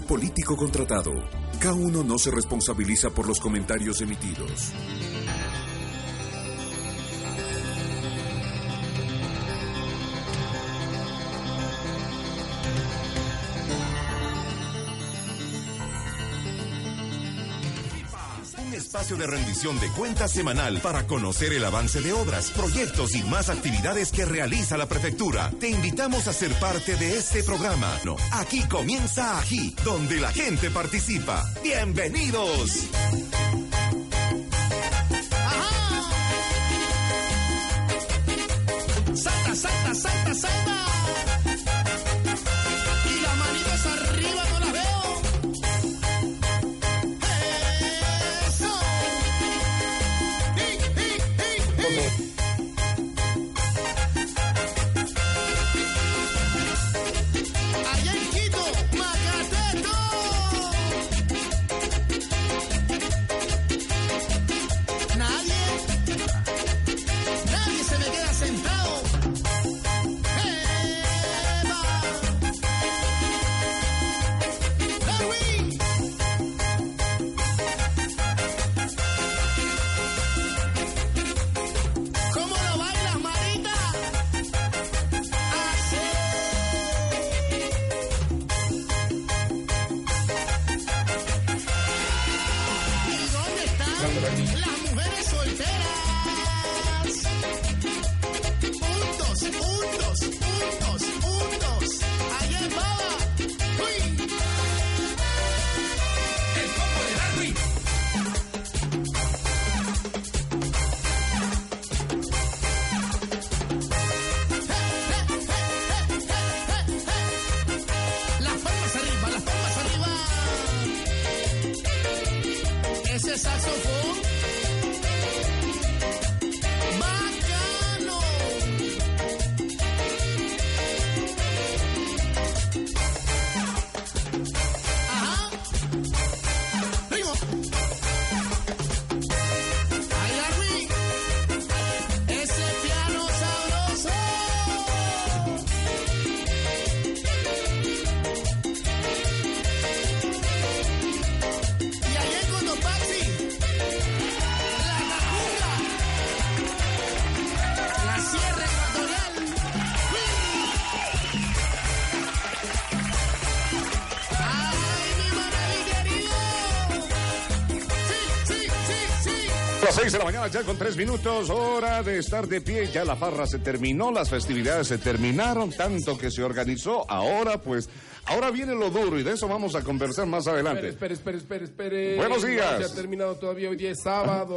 Político contratado. K1 no se responsabiliza por los comentarios emitidos. Espacio de rendición de cuentas semanal para conocer el avance de obras, proyectos y más actividades que realiza la prefectura. Te invitamos a ser parte de este programa. No, aquí comienza Ají, donde la gente participa. Bienvenidos. Salta, salta, salta, salta. Las seis de la mañana, ya con tres minutos, hora de estar de pie. Ya la farra se terminó, las festividades se terminaron, tanto que se organizó. Ahora, pues, ahora viene lo duro y de eso vamos a conversar más adelante. Espere, espere, espere, espere. Buenos días. No se ha terminado todavía. Hoy día es sábado.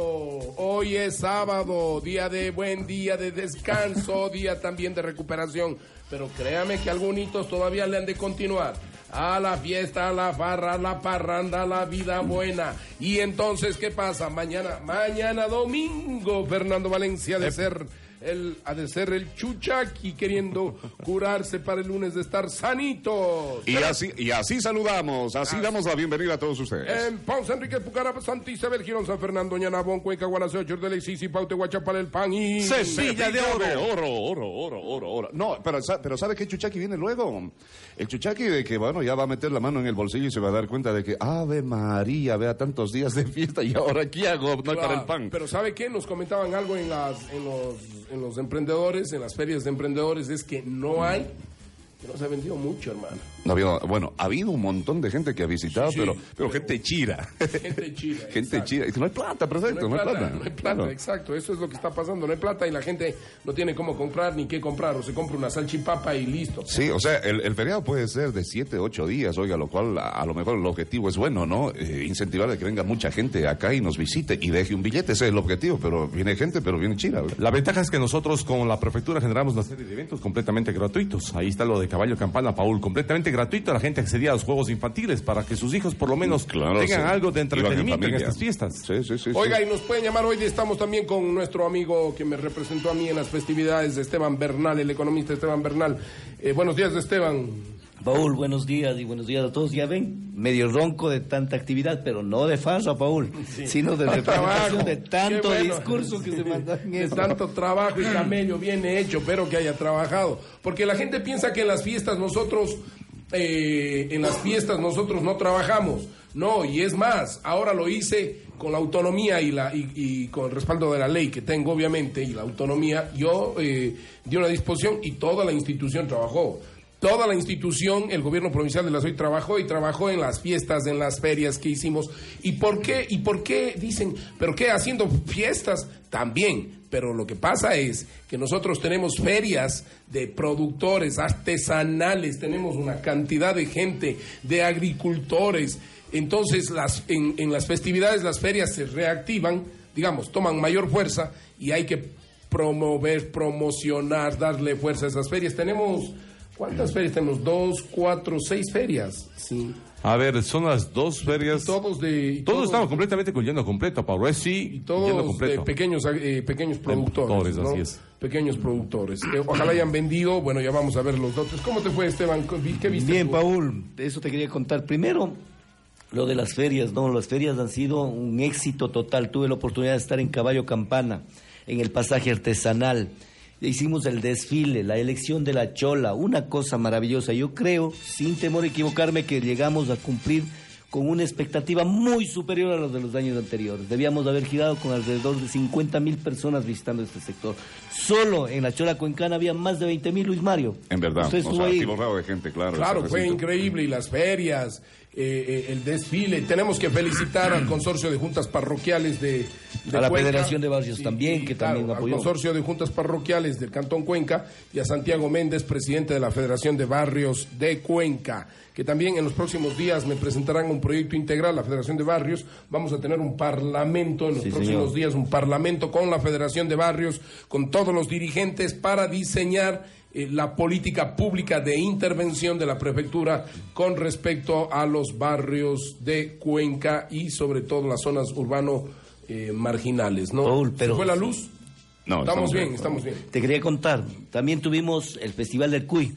Hoy es sábado. Día de buen día de descanso. día también de recuperación. Pero créame que algunos todavía le han de continuar. A la fiesta, a la farra, a la parranda, a la vida buena. Y entonces, ¿qué pasa? Mañana, mañana domingo, Fernando Valencia de ser Él ha de ser el chuchaqui queriendo curarse para el lunes de estar sanitos. Y así, y así saludamos, así damos la bienvenida a todos ustedes. En Ponce, Enrique Pucarapa, Santa Isabel, Girón, San Fernando, Ñanabón, Cuenca, Guanacevo, Chortele, Sisi, Paute, Guachapal, El Pan y... Cepilla de oro. Oro, oro, oro, oro, oro. No, pero, pero ¿sabe qué chuchaqui viene luego? El chuchaqui de que, bueno, ya va a meter la mano en el bolsillo y se va a dar cuenta de que, Ave María, vea tantos días de fiesta y ahora ¿qué hago? No para el pan. Pero ¿sabe qué? Nos comentaban algo en, las, en, los, en los emprendedores, en las ferias de emprendedores, es que no hay, que no se ha vendido mucho, hermano. No bueno, ha habido un montón de gente que ha visitado, Sí, pero, pero- pero gente chira. Gente chira, gente exacto. chira. Dice, No hay plata, perfecto, No hay plata, plata. no hay plata, Claro. exacto. Eso es lo que está pasando. No hay plata y la gente no tiene cómo comprar ni qué comprar. O se compra una salchipapa y listo. Sí, o sea, el, el feriado puede ser de siete, ocho días, oiga, lo cual a, a lo mejor el objetivo es bueno, ¿no? Eh, incentivar a que venga mucha gente acá y nos visite y deje un billete, ese es el objetivo, pero viene gente, pero viene china. ¿verdad? La ventaja es que nosotros con la prefectura generamos una serie de eventos completamente gratuitos. Ahí está lo de Caballo Campana, Paul, completamente gratuito. La gente accedía a los juegos infantiles para que sus hijos por lo menos Claro, tengan sí. algo de en entretenimiento en, estas fiestas. Sí, sí, sí. Oiga, sí. y nos pueden llamar hoy. Estamos también con nuestro amigo que me representó a mí en las festividades, Esteban Bernal, el economista Esteban Bernal. Eh, buenos días, Esteban. Paul, buenos días y buenos días a todos. Ya ven, medio ronco de tanta actividad, pero no de farsa, Paul, sino de representación de tanto bueno. discurso que se mandó en De tanto trabajo y camello bien hecho, pero que haya trabajado. Porque la gente piensa que en las fiestas nosotros, eh, en las fiestas nosotros no trabajamos. No, y es más, ahora lo hice con la autonomía y, la, y, y con el respaldo de la ley que tengo, obviamente, y la autonomía, yo eh, di una disposición y toda la institución trabajó. Toda la institución, el gobierno provincial de la SOY trabajó y trabajó en las fiestas, en las ferias que hicimos. ¿Y por qué? ¿Y por qué dicen, pero qué haciendo fiestas? También, pero lo que pasa es que nosotros tenemos ferias de productores artesanales, tenemos una cantidad de gente, de agricultores. Entonces, las, en, en las festividades las ferias se reactivan, digamos, toman mayor fuerza y hay que promover, promocionar, darle fuerza a esas ferias. Tenemos, ¿cuántas ferias tenemos? Dos, cuatro, seis ferias. Sí. A ver, son las dos ferias. Todos de... y Todos estamos completamente con lleno completo, Paulo. Es sí, y lleno todos de completo. pequeños eh, pequeños productores, productores, ¿no? así es. pequeños productores Eh, ojalá hayan vendido bueno ya vamos a ver los datos cómo te fue Esteban qué viste Bien, tú? Paul, de eso te quería contar. Primero, lo de las ferias, ¿no? Las ferias han sido un éxito total. Tuve la oportunidad de estar en Caballo Campana, en el pasaje artesanal. Hicimos el desfile, la elección de la chola, una cosa maravillosa. Yo creo, sin temor a equivocarme, que llegamos a cumplir con una expectativa muy superior a los de los años anteriores. Debíamos haber girado con alrededor de 50 mil personas visitando este sector. Solo en la Chola Cuencana había más de 20 mil, Luis Mario. En verdad, Usted o sea, ahí. de gente, claro. Claro, fue recinto. increíble y las ferias, eh, eh, el desfile. Tenemos que felicitar al consorcio de juntas parroquiales de, de A la Cuenca. Federación de Barrios también, que también apoyó. Al consorcio de juntas parroquiales del Cantón Cuenca y a Santiago Méndez, presidente de la Federación de Barrios de Cuenca, que también en los próximos días me presentarán un proyecto integral, la Federación de Barrios. Vamos a tener un parlamento en los Sí, próximos señor. días, un parlamento con la Federación de Barrios, con todos los dirigentes para diseñar eh, la política pública de intervención de la prefectura con respecto a los barrios de Cuenca y sobre todo las zonas urbano eh, marginales, ¿no? Paul, ¿Se pero- fue la luz? No, estamos, bien, estamos bien. Te quería contar, también tuvimos el Festival del Cuy.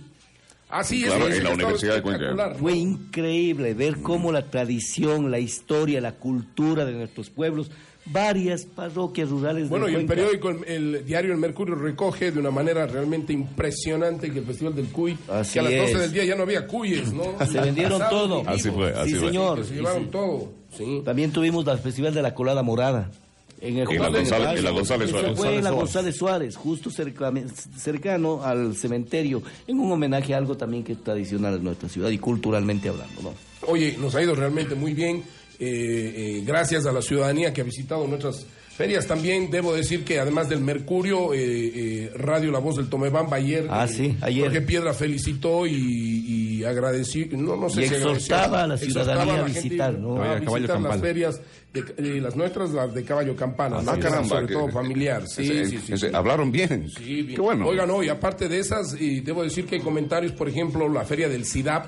Así Claro, es, en la Universidad de Cuenca. Fue increíble ver cómo la tradición, la historia, la cultura de nuestros pueblos, varias parroquias rurales Bueno, de y el periódico, el, el diario El Mercurio recoge de una manera realmente impresionante que el Festival del Cuy, Así que a las 12 es. del día ya no había cuyes, ¿no? Se vendieron todo. Así fue, así sí, fue. señor. Se llevaron sí. todo, sí. También tuvimos el Festival de la Colada Morada. En, el En la. González- en la González Eso Suárez. Fue en la González González Suárez, justo cerca- cercano al cementerio, en un homenaje a algo también que es tradicional en nuestra ciudad y culturalmente hablando, ¿no? Oye, nos ha ido realmente muy bien. Eh, eh, gracias a la ciudadanía que ha visitado nuestras ferias. También debo decir que además del Mercurio, eh, eh, Radio La Voz del Tomebamba ayer, Ah, sí, ayer. Jorge Piedra felicitó y, y agradeció, no, no sé Y si exhortaba agradeció, a la ciudadanía a visitar, ¿no? a A caballo visitar las campana. ferias, de, eh, las nuestras, las de caballo campana. Ah, caramba. sobre que- todo familiar. Sí, ese- sí, sí, ese- sí. Hablaron bien. Sí, bien. Qué bueno. Oiga, no, y aparte de esas, y debo decir que hay comentarios, por ejemplo, la feria del CIDAP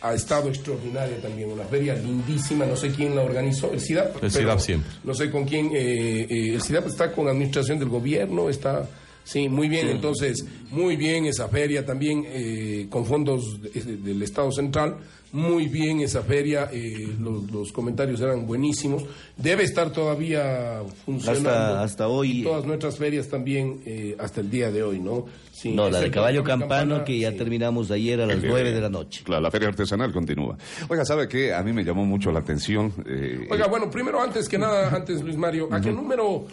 ha estado extraordinaria también, una feria lindísima, no sé quién la organizó, el CIDAP. El CIDAP siempre. No sé con quién, eh, eh, el CIDAP está con administración del gobierno, está... Sí, muy bien. Entonces, muy bien esa feria también eh, con fondos de- del Estado Central. Muy bien esa feria. eh, los, los comentarios eran buenísimos. Debe estar todavía funcionando. Hasta- hasta hoy. Y todas nuestras ferias también eh, hasta el día de hoy, ¿no? Sí, No, la de Caballo Campana, Campano, que ya sí. terminamos ayer a las nueve de la noche. Claro, la feria artesanal continúa. Oiga, ¿sabe qué? A mí me llamó mucho la atención. eh, Oiga, bueno, primero, antes que nada, antes Luis Mario, ¿a qué número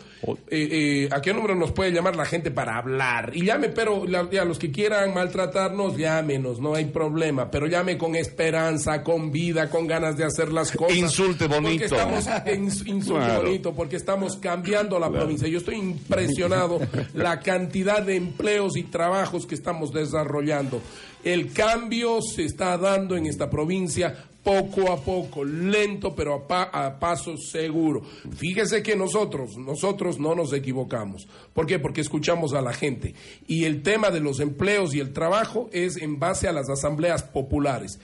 eh, eh, a qué número nos puede llamar la gente para hablar? Y llame, pero la- ya, los que quieran maltratarnos, llámenos, no hay problema, pero llame con esperanza, con vida, con ganas de hacer las cosas. Insulte bonito. Porque estamos, ins- insulte Claro. bonito, porque estamos cambiando la provincia. Yo estoy impresionado la cantidad de empleos y trabajos que estamos desarrollando. El cambio se está dando en esta provincia poco a poco, lento pero a, pa- a paso seguro. Fíjese que nosotros, nosotros no nos equivocamos. ¿Por qué? Porque escuchamos a la gente. Y el tema de los empleos y el trabajo es en base a las asambleas populares.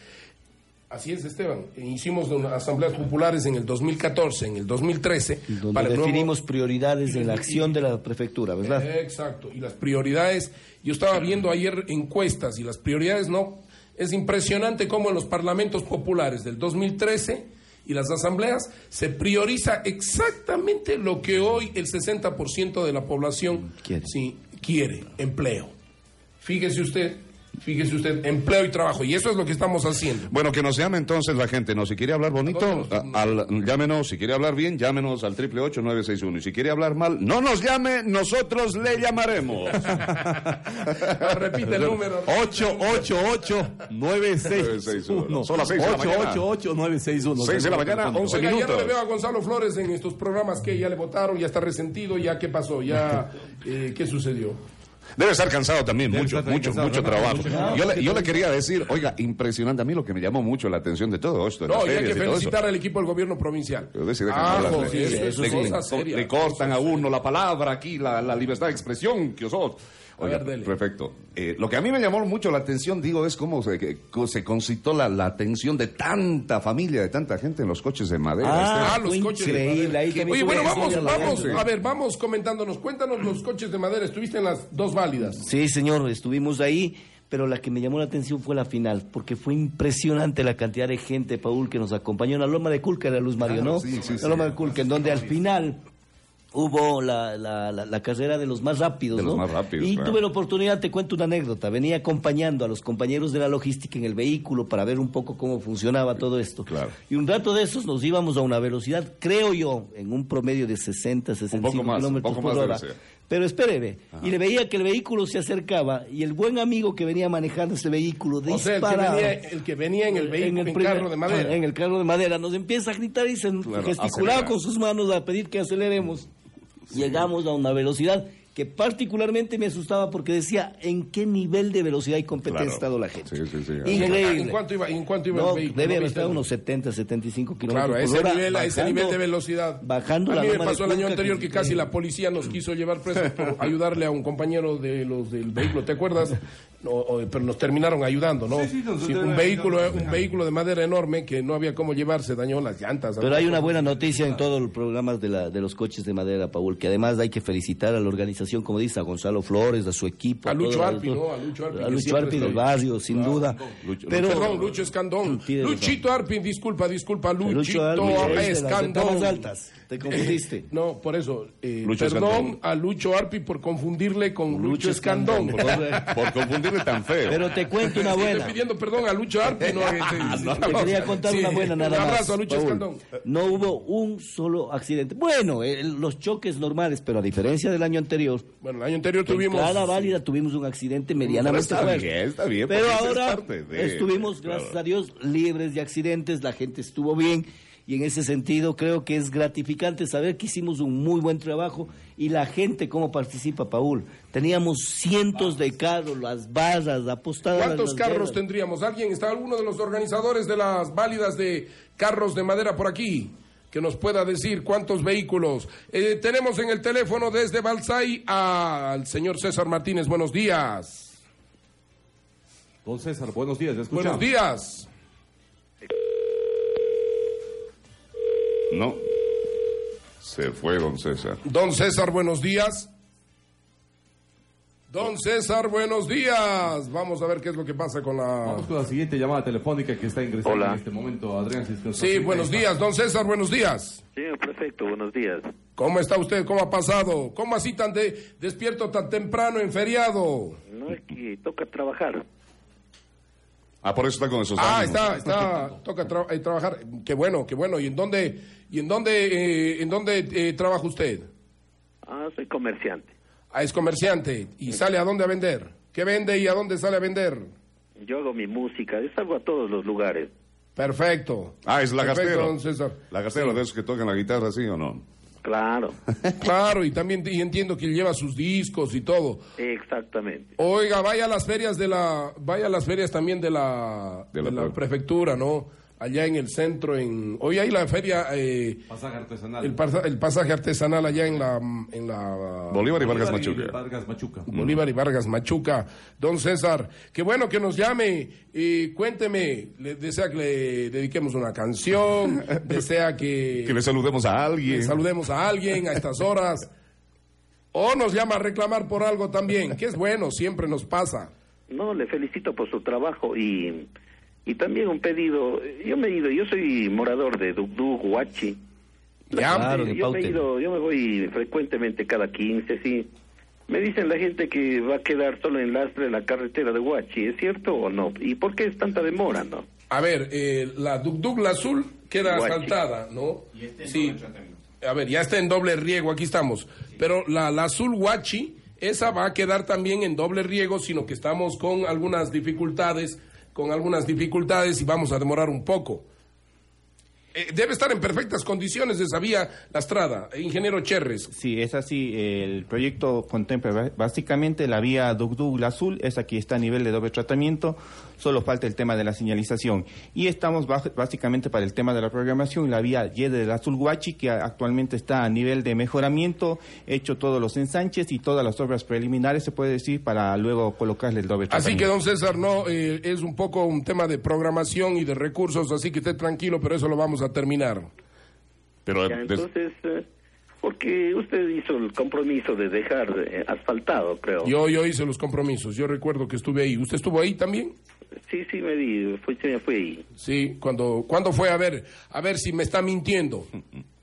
Así es, Esteban. Hicimos asambleas populares en el 2014, en el 2013. Donde para nuevo- definimos prioridades en la acción de la prefectura, ¿verdad? Exacto. Y las prioridades, yo estaba viendo ayer encuestas y las prioridades no. Es impresionante cómo en los parlamentos populares del 2013 y las asambleas se prioriza exactamente lo que hoy el 60% de la población Quiere. sí, quiere, empleo. Fíjese usted, fíjese usted, empleo y trabajo. Y eso es lo que estamos haciendo. Bueno, que nos llame entonces la gente, ¿no? Si quiere hablar bonito, ¿A dónde a- al- llámenos. Si quiere hablar bien, llámenos al triple ocho nueve seis uno. Y si quiere hablar mal, no nos llame, nosotros le llamaremos. Repite el número. 888-961. Son las seis de la mañana. 888-961. Seis de la mañana, once Oiga, ya no minutos. le veo a Gonzalo Flores en estos programas que ya le votaron, ya está resentido, ya qué pasó, ya eh, qué sucedió. Debe estar cansado también, Debe mucho, mucho, cansado, mucho trabajo. Mucho. Yo le, yo le quería decir, oiga, impresionante a mí lo que me llamó mucho la atención de todo esto. de No, y hay que felicitar al equipo del gobierno provincial. De Ah, le- eso, eso le, es cosa seria. le cortan a uno la palabra aquí, la, la libertad de expresión que sos. Oiga, ver, perfecto. Eh, lo que a mí me llamó mucho la atención, digo, es cómo se, que- se concitó la, la atención de tanta familia, de tanta gente en los coches de madera. Ah, Este- los fue coches de increíble. madera. Ahí Oye, bueno, vamos, vamos, gente. a ver, vamos comentándonos. Cuéntanos los coches de madera. Estuviste en las dos válidas. Sí, señor, estuvimos ahí, pero la que me llamó la atención fue la final, porque fue impresionante la cantidad de gente, Paul, que nos acompañó en la Loma de Culca, era Luz Mario, Claro, ¿no? sí, sí, la sí. Loma de Culca, en donde al final hubo la, la, la, la carrera de los más rápidos, De los ¿no? más rápidos, y claro. tuve la oportunidad, te cuento una anécdota, venía acompañando a los compañeros de la logística en el vehículo para ver un poco cómo funcionaba todo esto. Claro. Y un rato de esos nos íbamos a una velocidad, creo yo, en un promedio de 60, 65 más, un kilómetros poco por hora. Pero espéreme, y le veía que el vehículo se acercaba y el buen amigo que venía manejando ese vehículo O sea, el que, disparaba. venía, el que venía en el vehículo, en, primer- carro de madera. En el carro de madera. Nos empieza a gritar y se Claro, gesticulaba acelera. con sus manos a pedir que aceleremos. Llegamos a una velocidad que particularmente me asustaba porque decía en qué nivel de velocidad y competencia Claro. ha estado la gente. Sí, sí, sí. Increíble. ¿En cuánto iba, en cuánto iba No, el vehículo? debe ¿No haber estado unos 70, 75 kilómetros Claro, a por ese, hora, nivel, a ese nivel de velocidad. Bajando a la mí me pasó el año anterior que que- casi la policía nos quiso llevar presos por ayudarle a un compañero de los del vehículo, ¿te acuerdas? No, o- pero nos terminaron ayudando, ¿no? Sí, sí, nos Sí, un vehículo, un vehículo de madera enorme que no había cómo llevarse, dañó las llantas. Pero hay una buena noticia en todos los programas de, la, de los coches de madera, Paul, que además hay que felicitar a la organización, como dice, a Gonzalo Flores, a su equipo. A Lucho Arpi, ¿no? A Lucho Arpi, A Lucho del barrio, sin Claro. duda. Lucho- Pero, Perdón, Lucho Escandón. Luchito Arpi, disculpa, disculpa, Lucho Luchito Arpi es de las Escandón. altas. Te confundiste. No, por eso, eh, Lucho perdón Escandón. a Lucho Arpi por confundirle con Lucho, Lucho Escandón. Escandón. Por confundirle tan feo. Pero te cuento una Estoy buena. pidiendo perdón a Lucho Arpi. No, este, Te quería contar Sí, una buena nada Un más. abrazo a Lucho Paul. Escandón. No hubo un solo accidente. Bueno, eh, los choques normales, pero a diferencia del año anterior, Bueno, el año anterior tuvimos. cada válida tuvimos un accidente medianamente Pero está bien, está bien, Pero es ahora parte de- estuvimos, claro. gracias a Dios, libres de accidentes, la gente estuvo bien y en ese sentido creo que es gratificante saber que hicimos un muy buen trabajo y la gente cómo participa, Paul. Teníamos cientos de carros, las barras apostadas. ¿Cuántos las carros tendríamos? ¿Alguien está alguno de los organizadores de las válidas de carros de madera por aquí? Que nos pueda decir cuántos vehículos. Eh, tenemos en el teléfono desde Balsay al señor César Martínez. Buenos días. Don César, buenos días. Buenos días. No. Se fue don César. Don César, buenos días. Don César, buenos días. Vamos a ver qué es lo que pasa con la... Vamos con la siguiente llamada telefónica que está ingresando Hola. en este momento, Adrián. si es que nos Sí, buenos días, don César, buenos días. Señor prefecto, buenos días. ¿Cómo está usted? ¿Cómo ha pasado? ¿Cómo así tan de- despierto tan temprano en feriado? No es que toca trabajar. Ah, por eso está con esos Ah, ánimos. está, está, toca tra- eh, trabajar. Qué bueno, qué bueno. ¿Y en dónde, y en dónde, eh, en dónde eh, trabaja usted? Ah, soy comerciante. Ah, es comerciante. ¿Y sale a dónde a vender? ¿Qué vende y a dónde sale a vender? Yo hago mi música, yo salgo a todos los lugares. Perfecto. Ah, es la Perfecto, gastero. don César. La gastero de esos que tocan la guitarra, ¿sí o no? Claro, Claro, y también y entiendo que lleva sus discos y todo. exactamente. Oiga, vaya a las ferias de la, vaya a las ferias también de la, De de la la pre- prefectura, ¿no? Allá en el centro, en, hoy hay la feria, eh, Pasaje artesanal. el, pasa- el pasaje artesanal allá en la, en la Bolívar y Vargas Bolívar y Machuca. Vargas Machuca. Bolívar y Vargas Machuca. Don César, qué bueno que nos llame y cuénteme, le, desea que le dediquemos una canción, desea que, Que le saludemos a alguien. que saludemos a alguien a estas horas, o nos llama a reclamar por algo también, que es bueno, siempre nos pasa. No, le felicito por su trabajo y, y también un pedido. Yo me he ido, yo soy morador de Dugdug, Huachi. Ya, Claro, yo me he ido, yo me voy frecuentemente cada 15, sí. Me dicen la gente que va a quedar solo en lastre la carretera de Huachi, ¿es cierto o no? ¿Y por qué es tanta demora, no? A ver, eh, la Dugdug la azul queda Guachi. asfaltada, ¿no? sí. A ver, ya está en doble riego, aquí estamos. Pero la, la azul Huachi, esa va a quedar también en doble riego, sino que estamos con algunas dificultades, con algunas dificultades y vamos a demorar un poco. Eh, debe estar en perfectas condiciones esa vía Lastrada, ingeniero Cherres. Sí, es así. El proyecto contempla básicamente la vía Dugdug Azul, esa que está a nivel de doble tratamiento, solo falta el tema de la señalización. Y estamos básicamente para el tema de la programación, la vía Yede del Azul Huachi, que a- actualmente está a nivel de mejoramiento, hecho todos los ensanches y todas las obras preliminares, se puede decir, para luego colocarle el doble Así tratamiento. que, don César, no, eh, es un poco un tema de programación y de recursos, así que esté tranquilo, pero eso lo vamos a terminar. Pero Ya, entonces, eh, porque usted hizo el compromiso de dejar eh, asfaltado, creo. Yo, yo hice los compromisos, yo recuerdo que estuve ahí. ¿Usted estuvo ahí también? Sí, sí, me di, fui, fui. Sí, cuando, ¿cuándo fue? A ver, a ver si me está mintiendo.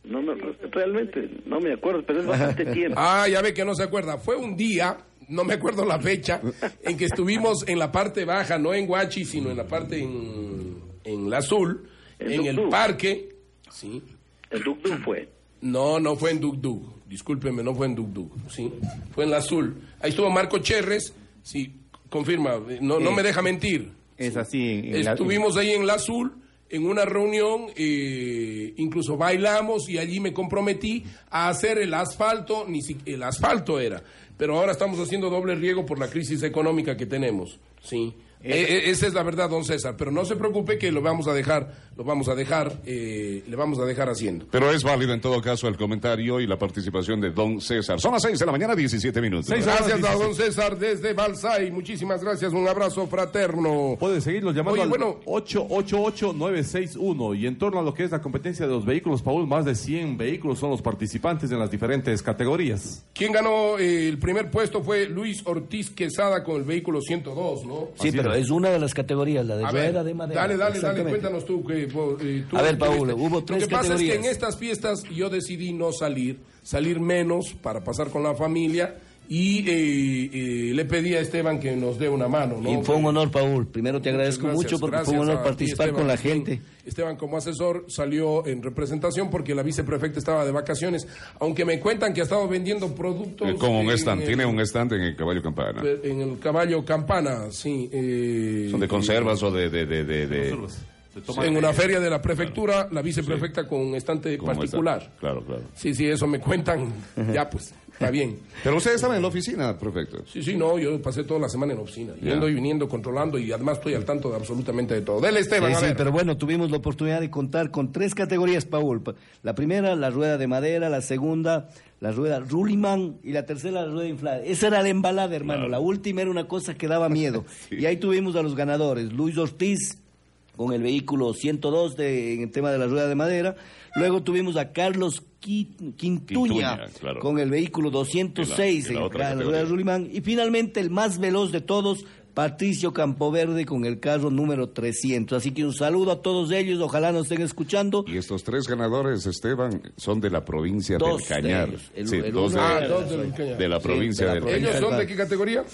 No, no, realmente no me acuerdo, pero es bastante tiempo. Ah, ya ve que no se acuerda. Fue un día, no me acuerdo la fecha, en que estuvimos en la parte baja, no en Huachi, sino en la parte en, en la azul, En en el parque. Sí. El Dugdug fue. No, no fue en Dugdug. Discúlpeme, no fue en Dugdug. Sí. Fue en la azul. Ahí estuvo Marco Cherres. Sí, confirma. No, no Sí. me deja mentir. Es así. en- en la- Estuvimos ahí en la Azul en una reunión, eh, incluso bailamos y allí me comprometí a hacer el asfalto, ni si, el asfalto era, pero ahora estamos haciendo doble riego por la crisis económica que tenemos, sí. Eh, eh, esa es la verdad, don César, pero no se preocupe que lo vamos a dejar, lo vamos a dejar, eh, le vamos a dejar haciendo. pero es válido en todo caso el comentario y la participación de don César. Son las 6 de la mañana, 17 minutos. Seis Gracias a don César desde Balsay, muchísimas gracias, un abrazo fraterno. Pueden seguirlos llamando Oye, al bueno. 888-961. Y en torno a lo que es la competencia de los vehículos, Paul, más de 100 vehículos son los participantes en las diferentes categorías. Quien ganó eh, el primer puesto fue Luis Ortiz Quesada con el vehículo 102, ¿no? Sí, pero es una de las categorías, la de A ver, de madera. dale, dale, dale, cuéntanos tú. Que, eh, tú A ver, tuviste- Paul, hubo tres Lo que pasa es que en categorías. estas fiestas yo decidí no salir, salir menos para pasar con la familia y eh, eh, le pedí a Esteban que nos dé una mano, ¿no? Y fue un honor, Paul. Primero te agradezco mucho porque fue un honor ti, participar con la gente. Esteban como asesor salió en representación porque la viceprefecta estaba de vacaciones, aunque me cuentan que ha estado vendiendo productos... Eh, Como un en stand, el- tiene un stand en el caballo campana. En el caballo campana, sí. eh, Son de conservas o de... de, de, de, En una feria de la prefectura, la viceprefecta con un estante particular. stand. Claro, claro. Sí, sí, eso me cuentan. Ya, pues, está bien. Pero ustedes estaban en la oficina, perfecto. Sí, sí, no, yo pasé toda la semana en la oficina, yendo y viniendo, controlando y además estoy al tanto de absolutamente de todo. Dele, Esteban, Sí, a sí, ver. pero bueno, tuvimos la oportunidad de contar con tres categorías, Paul. Pa- La primera, la rueda de madera, la segunda, la rueda Rulliman y la tercera, la rueda inflada. Esa era la embalada, hermano. La última era una cosa que daba miedo. Y ahí tuvimos a los ganadores, Luis Ortiz con el vehículo 102 de, en el tema de la rueda de madera. Luego tuvimos a Carlos Qui- Quintuña, Quintuña, claro. con el vehículo 206 En la- en la en otra la rueda de Rulimán. Y finalmente el más veloz de todos, Patricio Campoverde con el carro número 300. Así que un saludo a todos ellos, ojalá nos estén escuchando. Y estos tres ganadores, Esteban, son de la provincia Dos del Cañar. de ellos. El- sí, el dos de, Ah, dos del Cañar. de la Sí, provincia de la del provincia. ¿Ellos son de qué categoría?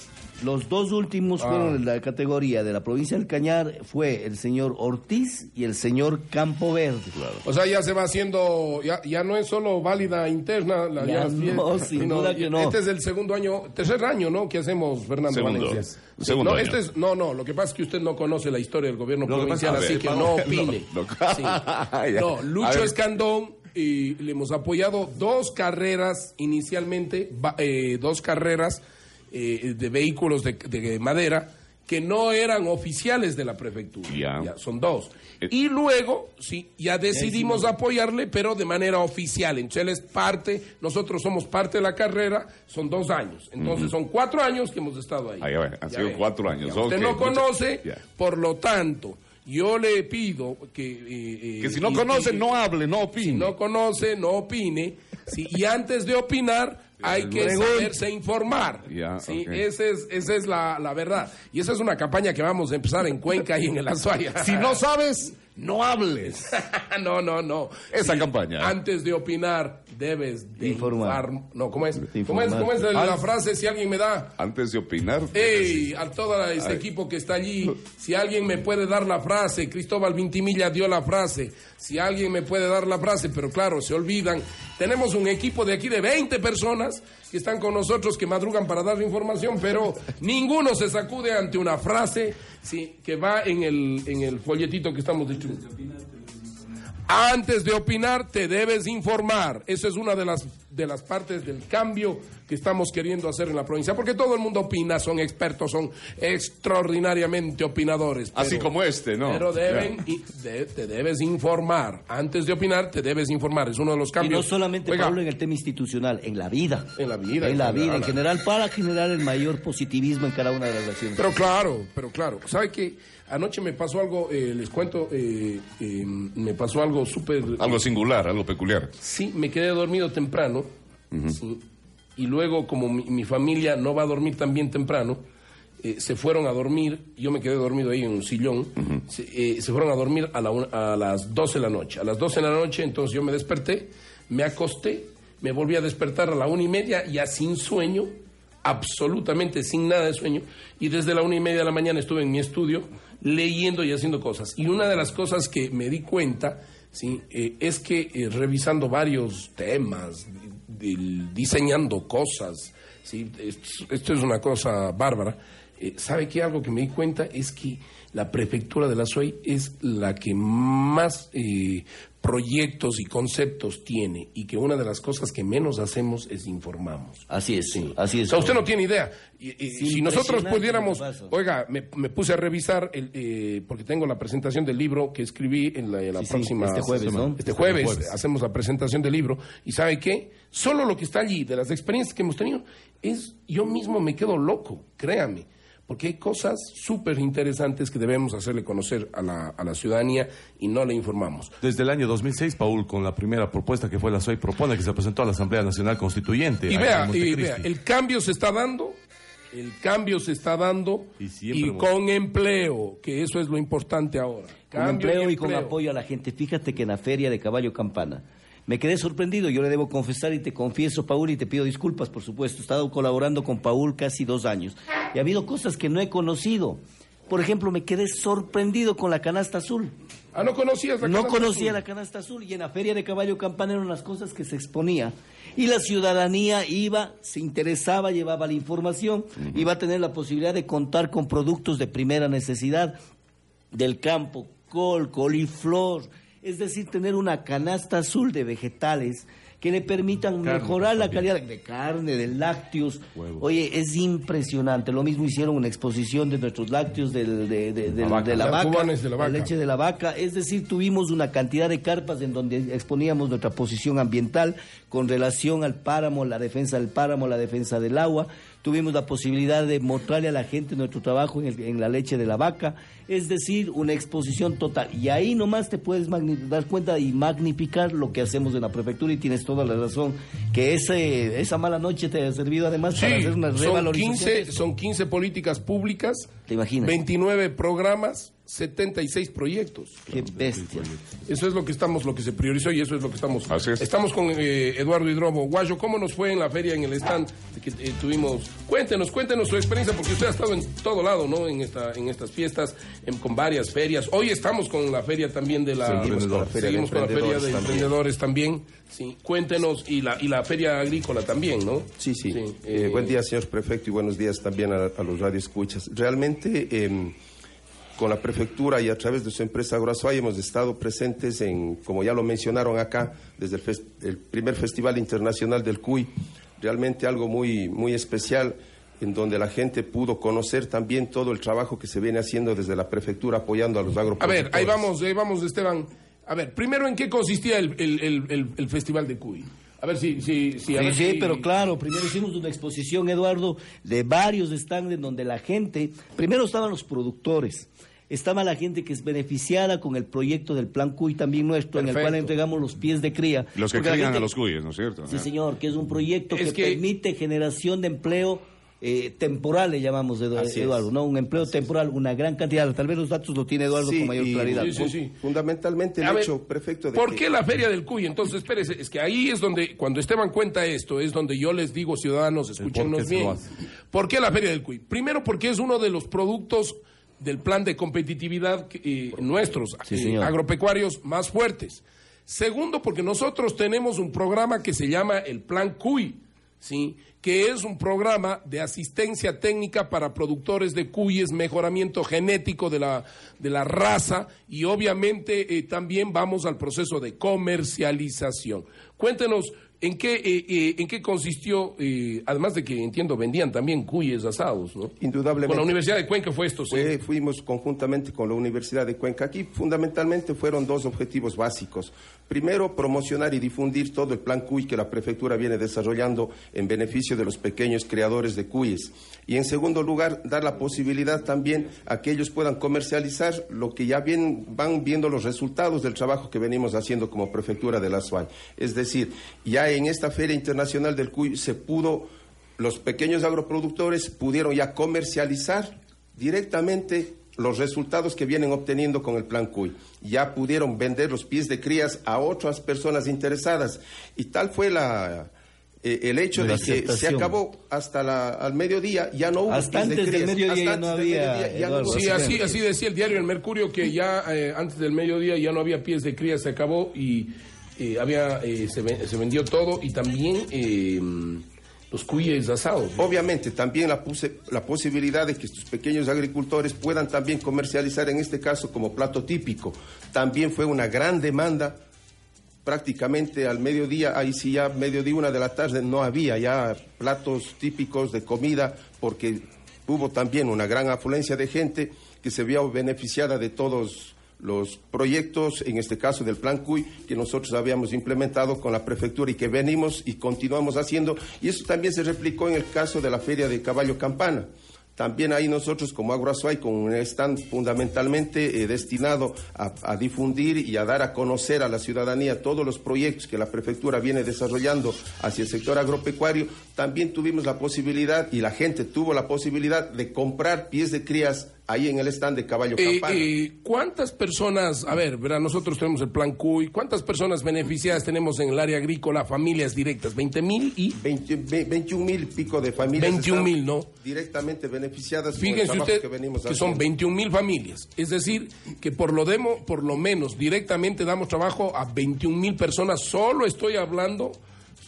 Los dos últimos Ah. fueron de la categoría de la provincia del Cañar, fue el señor Ortiz y el señor Campoverde. O sea, ya se va haciendo, ya, ya no es solo válida interna, la, Ya no, sin duda que no. Este es el segundo año, tercer año, ¿no? Que hacemos, Fernando Segundo. Valencia. Segundo no, año. este es, no, no, lo que pasa es que usted no conoce la historia del gobierno Lo que pasa- provincial, así ver, que vamos, no opine. no. Sí. Ya. No, A Lucho. Escandón, y le hemos apoyado dos carreras inicialmente, va- eh, dos carreras eh, de vehículos de, de madera que no eran oficiales de la prefectura. Ya. son dos. Eh. Y luego, sí, ya decidimos apoyarle, pero de manera oficial. Entonces él es parte, nosotros somos parte de la carrera, son dos años. Entonces son cuatro años que hemos estado ahí. Ahí han Ya sido cuatro años. Ya Usted no conoce, por lo tanto, yo le pido que... eh, eh, Que si no y- conoce, y- no hable, no opine. si no conoce, no opine. Sí, y antes de opinar, hay que saberse informar. Sí, es, esa es la, la verdad. Y esa es una campaña que vamos a empezar en Cuenca y en el Azuaya. Si no sabes, no hables. no, no, no. Esa Sí, campaña. Antes de opinar, debes de Informar. No, ¿cómo es? ¿Cómo es, cómo es la, frase? Si alguien me da... Antes de opinar. ¡Ey! A todo este equipo que está allí, si alguien me puede dar la frase, Cristóbal Vintimilla dio la frase, si alguien me puede dar la frase, pero claro, se olvidan. Tenemos un equipo de aquí de 20 personas que están con nosotros, que madrugan para dar información, pero ninguno se sacude ante una frase sí, que va en el, en el folletito que estamos distribuyendo. Antes de opinar, te debes informar. Esa es una de las, de las partes del cambio que estamos queriendo hacer en la provincia. Porque todo el mundo opina, son expertos, son extraordinariamente opinadores. Así como este, ¿no? Pero deben, y de- te debes informar. Antes de opinar, te debes informar. Es uno de los Y cambios. no solamente, Oiga, Pablo, en el tema institucional, en la vida. En la vida, en En la vida, en general, para generar el mayor positivismo en cada una de las relaciones. Pero claro, pero claro. ¿Sabe qué? Anoche me pasó algo, eh, les cuento, eh, eh, me pasó algo súper... Algo singular, algo peculiar. Sí, me quedé dormido temprano. Sí, y luego, como mi, mi familia no va a dormir tan bien temprano, eh, se fueron a dormir. Yo me quedé dormido ahí en un sillón. se, eh, se fueron a dormir a, la una- a las 12 de la noche. A las 12 de la noche, entonces yo me desperté, me acosté, me volví a despertar a la una y media, ya sin sueño, absolutamente sin nada de sueño. Y desde la una y media de la mañana estuve en mi estudio leyendo y haciendo cosas. Y una de las cosas que me di cuenta ¿sí? Eh, es que eh, revisando varios temas, diseñando cosas, ¿sí? esto, es una cosa bárbara. Eh, ¿Sabe qué? Algo que me di cuenta es que la prefectura de la SUEI es la que más eh, proyectos y conceptos tiene y que una de las cosas que menos hacemos es informamos. Así es, así O es. sea, usted no tiene idea. Y- y- Es si nosotros pudiéramos, oiga, me, me puse a revisar, el, eh, porque tengo la presentación del libro que escribí en la, en la Sí, sí, próxima este jueves. ¿no? Este Este jueves, jueves. hacemos la presentación del libro. ¿Y sabe qué? Solo lo que está allí, de las experiencias que hemos tenido, es, yo mismo me quedo loco, créame. Porque hay cosas súper interesantes que debemos hacerle conocer a la, a la ciudadanía y no le informamos. Desde el año 2006, Paul, con la primera propuesta que fue la SOI Propone, que se presentó a la Asamblea Nacional Constituyente. Y vea, y vea, el cambio se está dando, el cambio se está dando Y con empleo, que eso es lo importante ahora. con empleo y con apoyo a la gente. Fíjate que en la feria de Caballo Campana me quedé sorprendido. Yo le debo confesar y te confieso, Paul, y te pido disculpas, por supuesto. He estado colaborando con Paul casi dos años y ha habido cosas que no he conocido. Por ejemplo, me quedé sorprendido con la canasta azul. Ah, ¿no conocías la No canasta conocía azul? la canasta azul y en la feria de Caballo Campana eran las cosas que se exponía. Y la ciudadanía iba, se interesaba, llevaba la información, iba a tener la posibilidad de contar con productos de primera necesidad del campo, col, coliflor, es decir, tener una canasta azul de vegetales que le permitan Carne mejorar la también. calidad de carne, de lácteos. Huevos. Oye, es impresionante. Lo mismo hicieron una exposición de nuestros lácteos del- de, de- vaca. de la vaca, de la vaca. leche de la vaca. Es decir, tuvimos una cantidad de carpas en donde exponíamos nuestra posición ambiental con relación al páramo, la defensa del páramo, la defensa del agua. Tuvimos la posibilidad de mostrarle a la gente nuestro trabajo en, el- en la leche de la vaca, es decir, una exposición total. Y ahí nomás te puedes dar cuenta y magnificar lo que hacemos en la prefectura y tienes toda la razón, que ese, esa mala noche te ha servido además para hacer una son revalorización. 15, son 15 políticas públicas, ¿Te imaginas? 29 programas, 76 proyectos. Qué bestia. Eso es lo que estamos, lo que se priorizó y eso es lo que estamos. Así es. Estamos con eh, Eduardo Hidrobo. Guayo, ¿cómo nos fue en la feria, en el stand que eh, tuvimos? Cuéntenos, cuéntenos su experiencia, porque usted ha estado en todo lado, ¿no? En esta, en estas fiestas, en- con varias ferias. Hoy estamos con la feria también de la. Seguimos con la feria de seguimos con la feria de emprendedores también. Sí, cuéntenos y la y la feria agrícola también, ¿no? Sí, sí. Sí, Eh, eh, buen día, señor prefecto, y buenos días también a, a los radioescuchas. Realmente, em, con la prefectura y a través de su empresa Agroazuay hemos estado presentes en, como ya lo mencionaron acá, desde el, fes- el primer Festival Internacional del CUI, realmente algo muy, muy especial en donde la gente pudo conocer también todo el trabajo que se viene haciendo desde la prefectura apoyando a los A agroproductores. ver, ahí vamos, ahí vamos, Esteban. A ver, primero, ¿en qué consistía el, el- el- el- el Festival de Cuy? A ver si... si, si, a Sí, ver sí, si- pero claro, primero hicimos una exposición, Eduardo, de varios stands en donde la gente, primero estaban los productores, estaba la gente que es beneficiada con el proyecto del Plan CUI también nuestro, en el cual entregamos los pies de cría. Los que crían gente- a los cuyes, ¿no es cierto? Sí, señor, que es un proyecto Es que, que- permite generación de empleo eh, temporal, le llamamos, Edu- Así es. Eduardo, ¿no? Un empleo temporal, una gran cantidad. Tal vez los datos lo tiene Eduardo Sí, con mayor y claridad. Sí, sí, sí. Fundamentalmente el A ver, hecho, prefecto, de ¿Por que- qué la Feria del Cuy? Entonces, espérese, es que ahí es donde, cuando Esteban cuenta esto, es donde yo les digo, ciudadanos, escúchenos bien. ¿Por qué la Feria del Cuy? Primero, porque es uno de los productos del plan de competitividad que, eh, nuestros, Sí, eh, agropecuarios más fuertes. Segundo, porque nosotros tenemos un programa que se llama el Plan Cuy, ¿sí? que es un programa de asistencia técnica para productores de cuyes, mejoramiento genético de la, de la raza y obviamente eh, también vamos al proceso de comercialización. Cuéntenos en qué, eh, eh, en qué consistió, además de que entiendo vendían también cuyes asados, ¿no? Indudablemente. Con la Universidad de Cuenca fue esto, sí. Fue- fuimos conjuntamente con la Universidad de Cuenca. Aquí fundamentalmente fueron dos objetivos básicos. Primero, promocionar y difundir todo el plan CUI que la prefectura viene desarrollando en beneficio de los pequeños creadores de cuyes. Y en segundo lugar, dar la posibilidad también a que ellos puedan comercializar lo que ya bien, van viendo los resultados del trabajo que venimos haciendo como prefectura de la SUAY. Es decir, ya en esta Feria Internacional del Cuy se pudo los pequeños agroproductores pudieron ya comercializar directamente los resultados que vienen obteniendo con el plan CUI. Ya pudieron vender los pies de crías a otras personas interesadas. Y tal fue la, eh, el hecho La de que se acabó hasta la, al mediodía, ya no hubo Hasta pies de antes del crías. mediodía Hasta ya no antes del había, mediodía ya no hubo Sí, de así, así decía el diario El Mercurio que ya eh, antes del mediodía ya no había pies de cría, se acabó y eh, había eh, se, ven- se vendió todo y también eh, los cuyes asados. Obviamente, también la, puse- la posibilidad de que estos pequeños agricultores puedan también comercializar, en este caso, como plato típico. También fue una gran demanda. Prácticamente al mediodía, ahí sí ya mediodía, una de la tarde, no había ya platos típicos de comida, porque hubo también una gran afluencia de gente que se vio beneficiada de todos los proyectos, en este caso del Plan CUI, que nosotros habíamos implementado con la prefectura y que venimos y continuamos haciendo. Y eso también se replicó en el caso de la Feria de Caballo Campana. También ahí nosotros como Agroazuay con un stand fundamentalmente eh, destinado a, a difundir y a dar a conocer a la ciudadanía todos los proyectos que la prefectura viene desarrollando hacia el sector agropecuario, también tuvimos la posibilidad y la gente tuvo la posibilidad de comprar pies de crías ahí en el stand de Caballo Eh, Campana. eh, ¿Cuántas personas, a ver, verá, nosotros tenemos el plan CUI, ¿cuántas personas beneficiadas tenemos en el área agrícola, familias directas? ¿20 mil y? 20 ve- 21 mil pico de familias 21,000, están ¿no? directamente beneficiadas el Fíjense trabajo usted que venimos que son haciendo. 21 mil familias. Es decir, que por lo, demo, por lo menos directamente damos trabajo a 21 mil personas. Solo estoy hablando,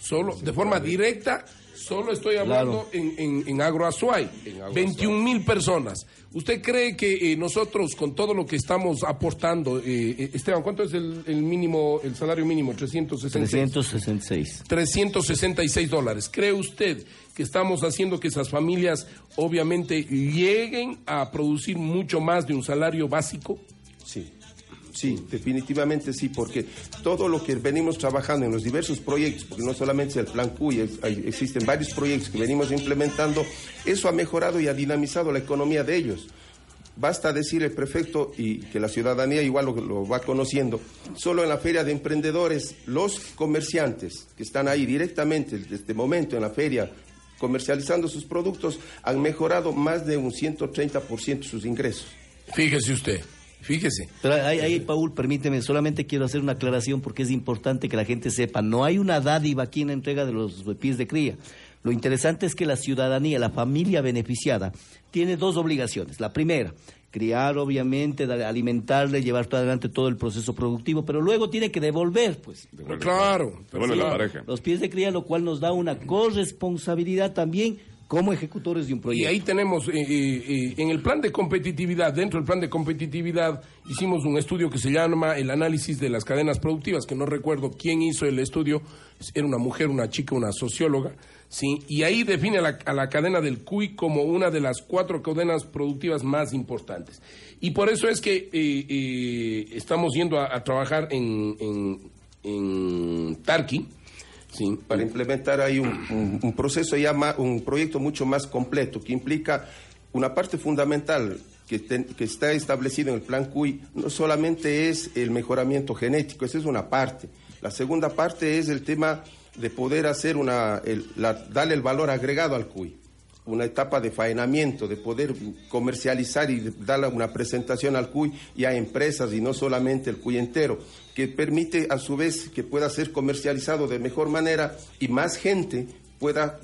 solo de forma directa, solo estoy hablando en, en, en Agroazuay. 21 mil personas. ¿Usted cree que eh, nosotros, con todo lo que estamos aportando, eh, eh, Esteban, ¿cuánto es el, el mínimo, el salario mínimo? 366. 366. 366 dólares. ¿Cree usted que estamos haciendo que esas familias obviamente lleguen a producir mucho más de un salario básico? Sí. Sí, definitivamente sí, porque todo lo que venimos trabajando en los diversos proyectos, porque no solamente es el Plan hay- existen varios proyectos que venimos implementando, eso ha mejorado y ha dinamizado la economía de ellos. Basta decir el prefecto y que la ciudadanía igual lo, lo va conociendo. Solo en la feria de emprendedores, los comerciantes que están ahí directamente desde este momento en la feria comercializando sus productos han mejorado más de un 130% sus ingresos. Fíjese usted, fíjese. Pero ahí, ahí, Paul, permíteme, solamente quiero hacer una aclaración porque es importante que la gente sepa, no hay una dádiva aquí en la entrega de los pies de cría. Lo interesante es que la ciudadanía, la familia beneficiada, tiene dos obligaciones. La primera, criar, obviamente, alimentarle, llevar todo adelante todo el proceso productivo, pero luego tiene que devolver, pues. Claro. Devuelve la pareja. Los pies de cría, lo cual nos da una corresponsabilidad también como ejecutores de un Y proyecto. ahí tenemos, eh, eh, eh, en el plan de competitividad, dentro del plan de competitividad, hicimos un estudio que se llama el análisis de las cadenas productivas, que no recuerdo quién hizo el estudio, era una mujer, una chica, una socióloga, ¿sí? Y ahí define a la, a la cadena del CUI como una de las cuatro cadenas productivas más importantes. Y por eso es que eh, estamos yendo a, a trabajar en, en, en Tarqui, para implementar ahí un, un- proceso ya ma- un proyecto mucho más completo que implica una parte fundamental que, que está establecido en el plan CUI no solamente es el mejoramiento genético, esa es una parte. La segunda parte es el tema de poder hacer una, el- la- darle el valor agregado al CUI, una etapa de faenamiento, de poder comercializar y de darle una presentación al CUI y a empresas y no solamente el CUI entero, que permite a su vez que pueda ser comercializado de mejor manera y más gente pueda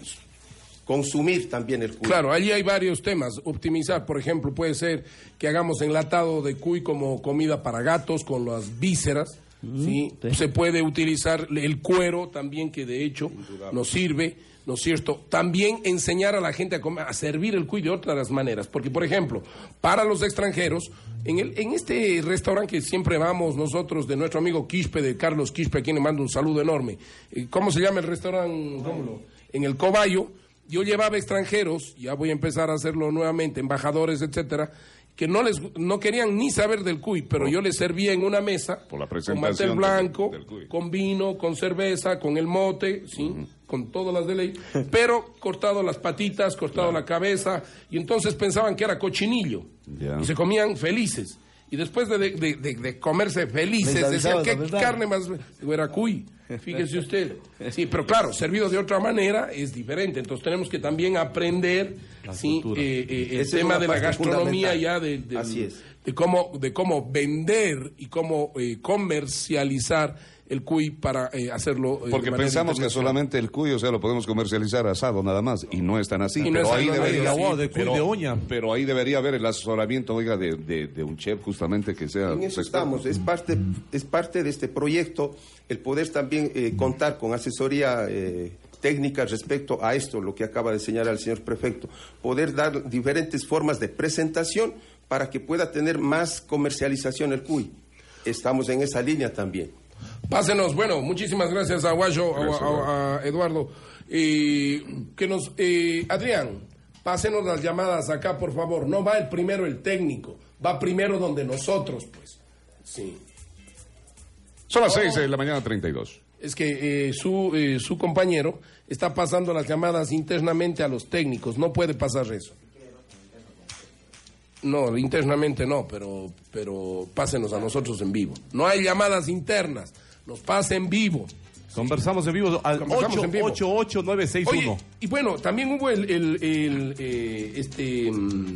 consumir también el CUI. Claro, allí hay varios temas. Optimizar, por ejemplo, puede ser que hagamos enlatado de cuy como comida para gatos con las vísceras. ¿sí? sí. Se puede utilizar el cuero también, que de hecho nos sirve, ¿no es cierto? También enseñar a la gente a, comer- a servir el cuy de otras maneras. Porque, por ejemplo, para los extranjeros, en, el, en este restaurante que siempre vamos nosotros, de nuestro amigo Quispe, de Carlos Quispe, a quien le mando un saludo enorme. Eh, ¿Cómo se llama el restaurante? Rómulo? En el Cobayo yo llevaba extranjeros, ya voy a empezar a hacerlo nuevamente, embajadores, etcétera, que no les no querían ni saber del cuy, pero yo les servía en una mesa Por la con presentación del- blanco, del con vino, con cerveza, con el mote, sí, con todas las de ley, pero cortado las patitas, cortado la cabeza, y entonces pensaban que era cochinillo Ya. y se comían felices. Y después de, de- de- de comerse felices, decían, ¿qué la verdad". carne más? Era cuy. Fíjese usted. Sí, pero claro, servido de otra manera es diferente. Entonces tenemos que también aprender sí, eh, eh, el Esa es tema de la gastronomía ya de, de- Así es. de cómo de cómo vender y cómo eh, comercializar el cuy para eh, hacerlo. eh, Porque pensamos que solamente el cuy, o sea, lo podemos comercializar asado nada más, y no es tan así. No pero, es ahí tan debería, así. Pero- de oña. pero ahí debería haber el asesoramiento, oiga, de, de- de un chef justamente que sea... En eso estamos, es parte, es parte de este proyecto el poder también eh, contar con asesoría eh, técnica respecto a esto, lo que acaba de señalar el señor prefecto, poder dar diferentes formas de presentación para que pueda tener más comercialización el CUI. Estamos en esa línea también. Pásenos, bueno, muchísimas gracias a Guayo, a- Gracias, a, a Eduardo. Eh, que nos, eh, Adrián, pásenos las llamadas acá, por favor. No va el primero el técnico, va primero donde nosotros, pues. Sí. Son las 6 de la mañana 32. Es que eh, su, eh, su compañero está pasando las llamadas internamente a los técnicos. No puede pasar eso. No, internamente no, pero, pero pásenos a nosotros en vivo. No hay llamadas internas, nos pasa en vivo. Conversamos en vivo al Conversamos en vivo. 888961. Oye, y bueno, también hubo el, el- el, eh, este, mm,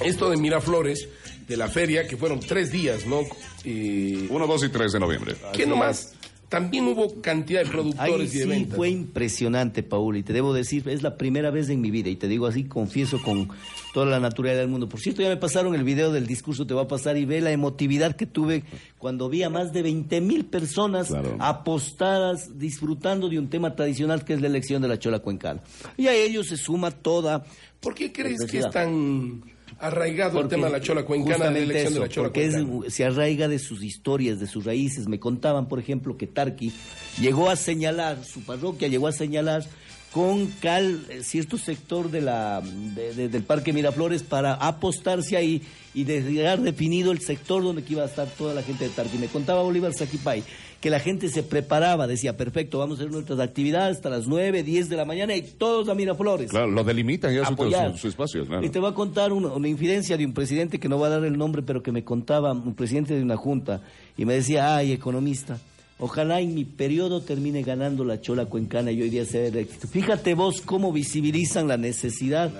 esto de Miraflores, de la feria, que fueron tres días, ¿no? Eh, 1, 2 y 3 de noviembre. ¿Qué nomás? También hubo cantidad de Ahí productores y de sí ventas. fue impresionante, Paul, y te debo decir, es la primera vez en mi vida, y te digo así, confieso con toda la naturalidad del mundo. Por cierto, ya me pasaron el video del discurso, te va a pasar, y ve la emotividad que tuve cuando vi a más de 20 mil personas Claro. apostadas, disfrutando de un tema tradicional que es la elección de la chola cuencana. Y a ello se suma toda... ¿Por qué crees que es tan arraigado el tema de la chola cuencana, de la elección de la chola porque es- se arraiga de sus historias, de sus raíces. Me contaban, por ejemplo, que Tarqui llegó a señalar, su parroquia llegó a señalar con Cal, eh, cierto sector de la, de- de- del Parque Miraflores para apostarse ahí y dejar definido el sector donde iba a estar toda la gente de Tarqui. Me contaba Bolívar Saquipay que la gente se preparaba, decía, perfecto, vamos a hacer nuestras actividades hasta las 9, 10 de la mañana y todos a Miraflores. Claro, lo delimitan ya su, su- su espacio. claro. Y te voy a contar una, una infidencia de un presidente que no va a dar el nombre, pero que me contaba, un presidente de una junta, y me decía, ay, economista, ojalá en mi periodo termine ganando la chola cuencana y hoy día sea el éxito. Fíjate vos cómo visibilizan la necesidad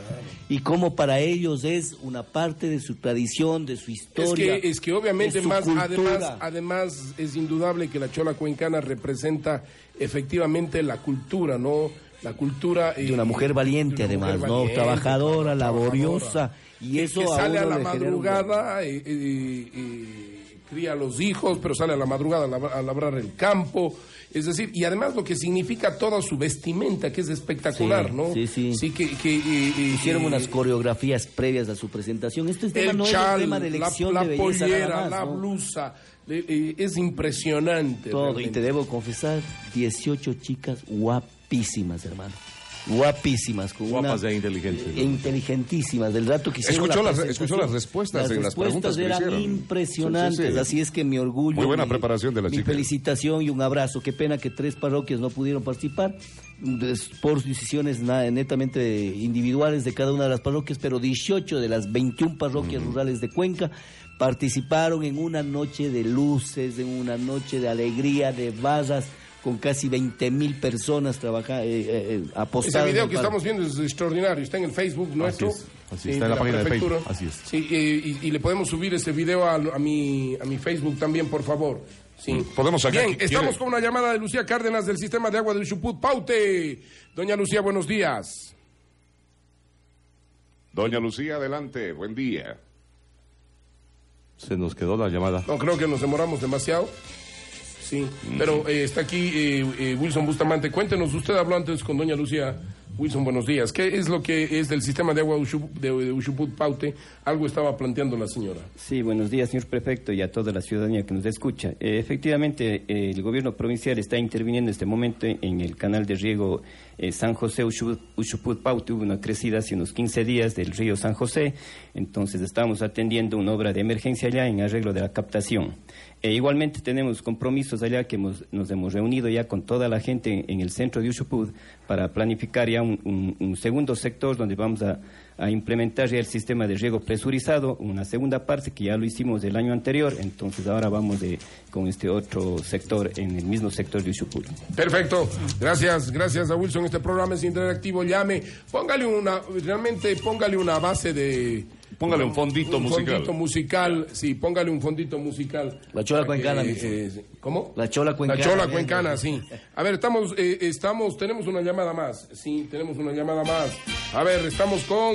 y cómo para ellos es una parte de su tradición, de su Es historia. que, es que obviamente más, además, cultura. además es indudable que la chola cuencana representa efectivamente la cultura, ¿no? La cultura eh, de una mujer valiente una además, mujer ¿no? valiente, Trabajadora, trabajadora. laboriosa. Y eso que a sale a la un- madrugada, eh, eh, eh, cría a los hijos, pero sale a la madrugada a labrar, a labrar el campo. Es decir, y además lo que significa toda su vestimenta, que es espectacular, Sí, ¿no? sí, sí. que, que, eh, eh, Hicieron eh, unas coreografías previas a su presentación. Este tema el no chal, es tema de la, elección la de belleza pollera, nada más, la ¿no? blusa, eh, es impresionante. Todo, y te debo confesar, 18 chicas guapísimas, hermano. Guapísimas, con Guapas una... e inteligentes. e inteligentísimas, del rato que hicieron Escuchó la las- escuchó las respuestas en las preguntas que eran hicieron. impresionantes, Sí, sí, sí. así es que mi orgullo... Muy buena mi- preparación de las Mi chicas. felicitación y un abrazo. Qué pena que tres parroquias no pudieron participar por decisiones netamente individuales de cada una de las parroquias, pero 18 de las 21 parroquias rurales de Cuenca participaron en una noche de luces, en una noche de alegría, de barras, con casi 20 mil personas trabajando, eh, eh, Ese apostadas. video que estamos viendo es extraordinario, está en el Facebook nuestro. es, así sí, está en la página de prefectura. Facebook, así es. Sí, eh, y, y le podemos subir ese video a, a mi, a mi Facebook también, por favor. Sí. Mm, Podemos sacar- Bien, ¿quiere- estamos con una llamada de Lucía Cárdenas del Sistema de Agua de Ushuput. Paute. Doña Lucía, buenos días. Doña Lucía, adelante, buen día. Se nos quedó la llamada. No, creo que nos demoramos demasiado. Sí, pero eh, está aquí eh, eh, Wilson Bustamante. Cuéntenos, usted habló antes con doña Lucía. Wilson, buenos días. ¿Qué es lo que es del sistema de agua Ushup- de, de Ushuput Paute? Algo estaba planteando la señora. Sí, buenos días, señor prefecto, y a toda la ciudadanía que nos escucha. Eh, efectivamente, eh, el gobierno provincial está interviniendo en este momento en el canal de riego eh, San José Ushu- Ushuput Paute. Hubo una crecida hace unos 15 días del río San José, entonces estamos atendiendo una obra de emergencia allá en arreglo de la captación. E igualmente tenemos compromisos allá que hemos- nos hemos reunido ya con toda la gente en, el centro de Ushuput para planificar ya un, un- un segundo sector donde vamos a, implementar ya el sistema de riego presurizado, una segunda parte que ya lo hicimos el año anterior, entonces ahora vamos de, con este otro sector en el mismo sector de Ushuput. Perfecto. Gracias, gracias a Wilson. Este programa es interactivo. Llame. Póngale una, realmente póngale una base de. Póngale un fondito musical. fondito musical, sí, póngale un fondito musical. La chola cuencana, eh, ¿Cómo? La chola cuencana. La chola cuencana, sí. A ver, estamos, eh, estamos, tenemos una llamada más. Sí, tenemos una llamada más. A ver, estamos con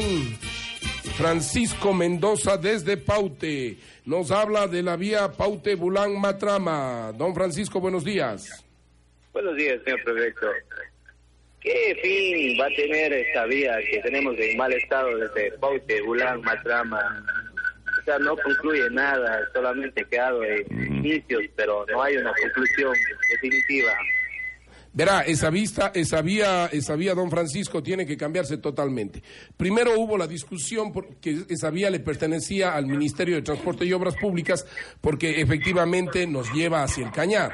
Francisco Mendoza desde Paute. Nos habla de la vía Paute Bulán Matrama. Don Francisco, buenos días. Buenos días, señor prefecto. ¿Qué fin va a tener esta vía que tenemos en mal estado desde Paute, Bulán, Matrama? O sea, no concluye nada, solamente quedado en inicios, pero no hay una conclusión definitiva. Verá, esa vista, esa vía, esa vía, don Francisco, tiene que cambiarse totalmente. Primero hubo la discusión porque esa vía le pertenecía al Ministerio de Transporte y Obras Públicas porque efectivamente nos lleva hacia el cañar.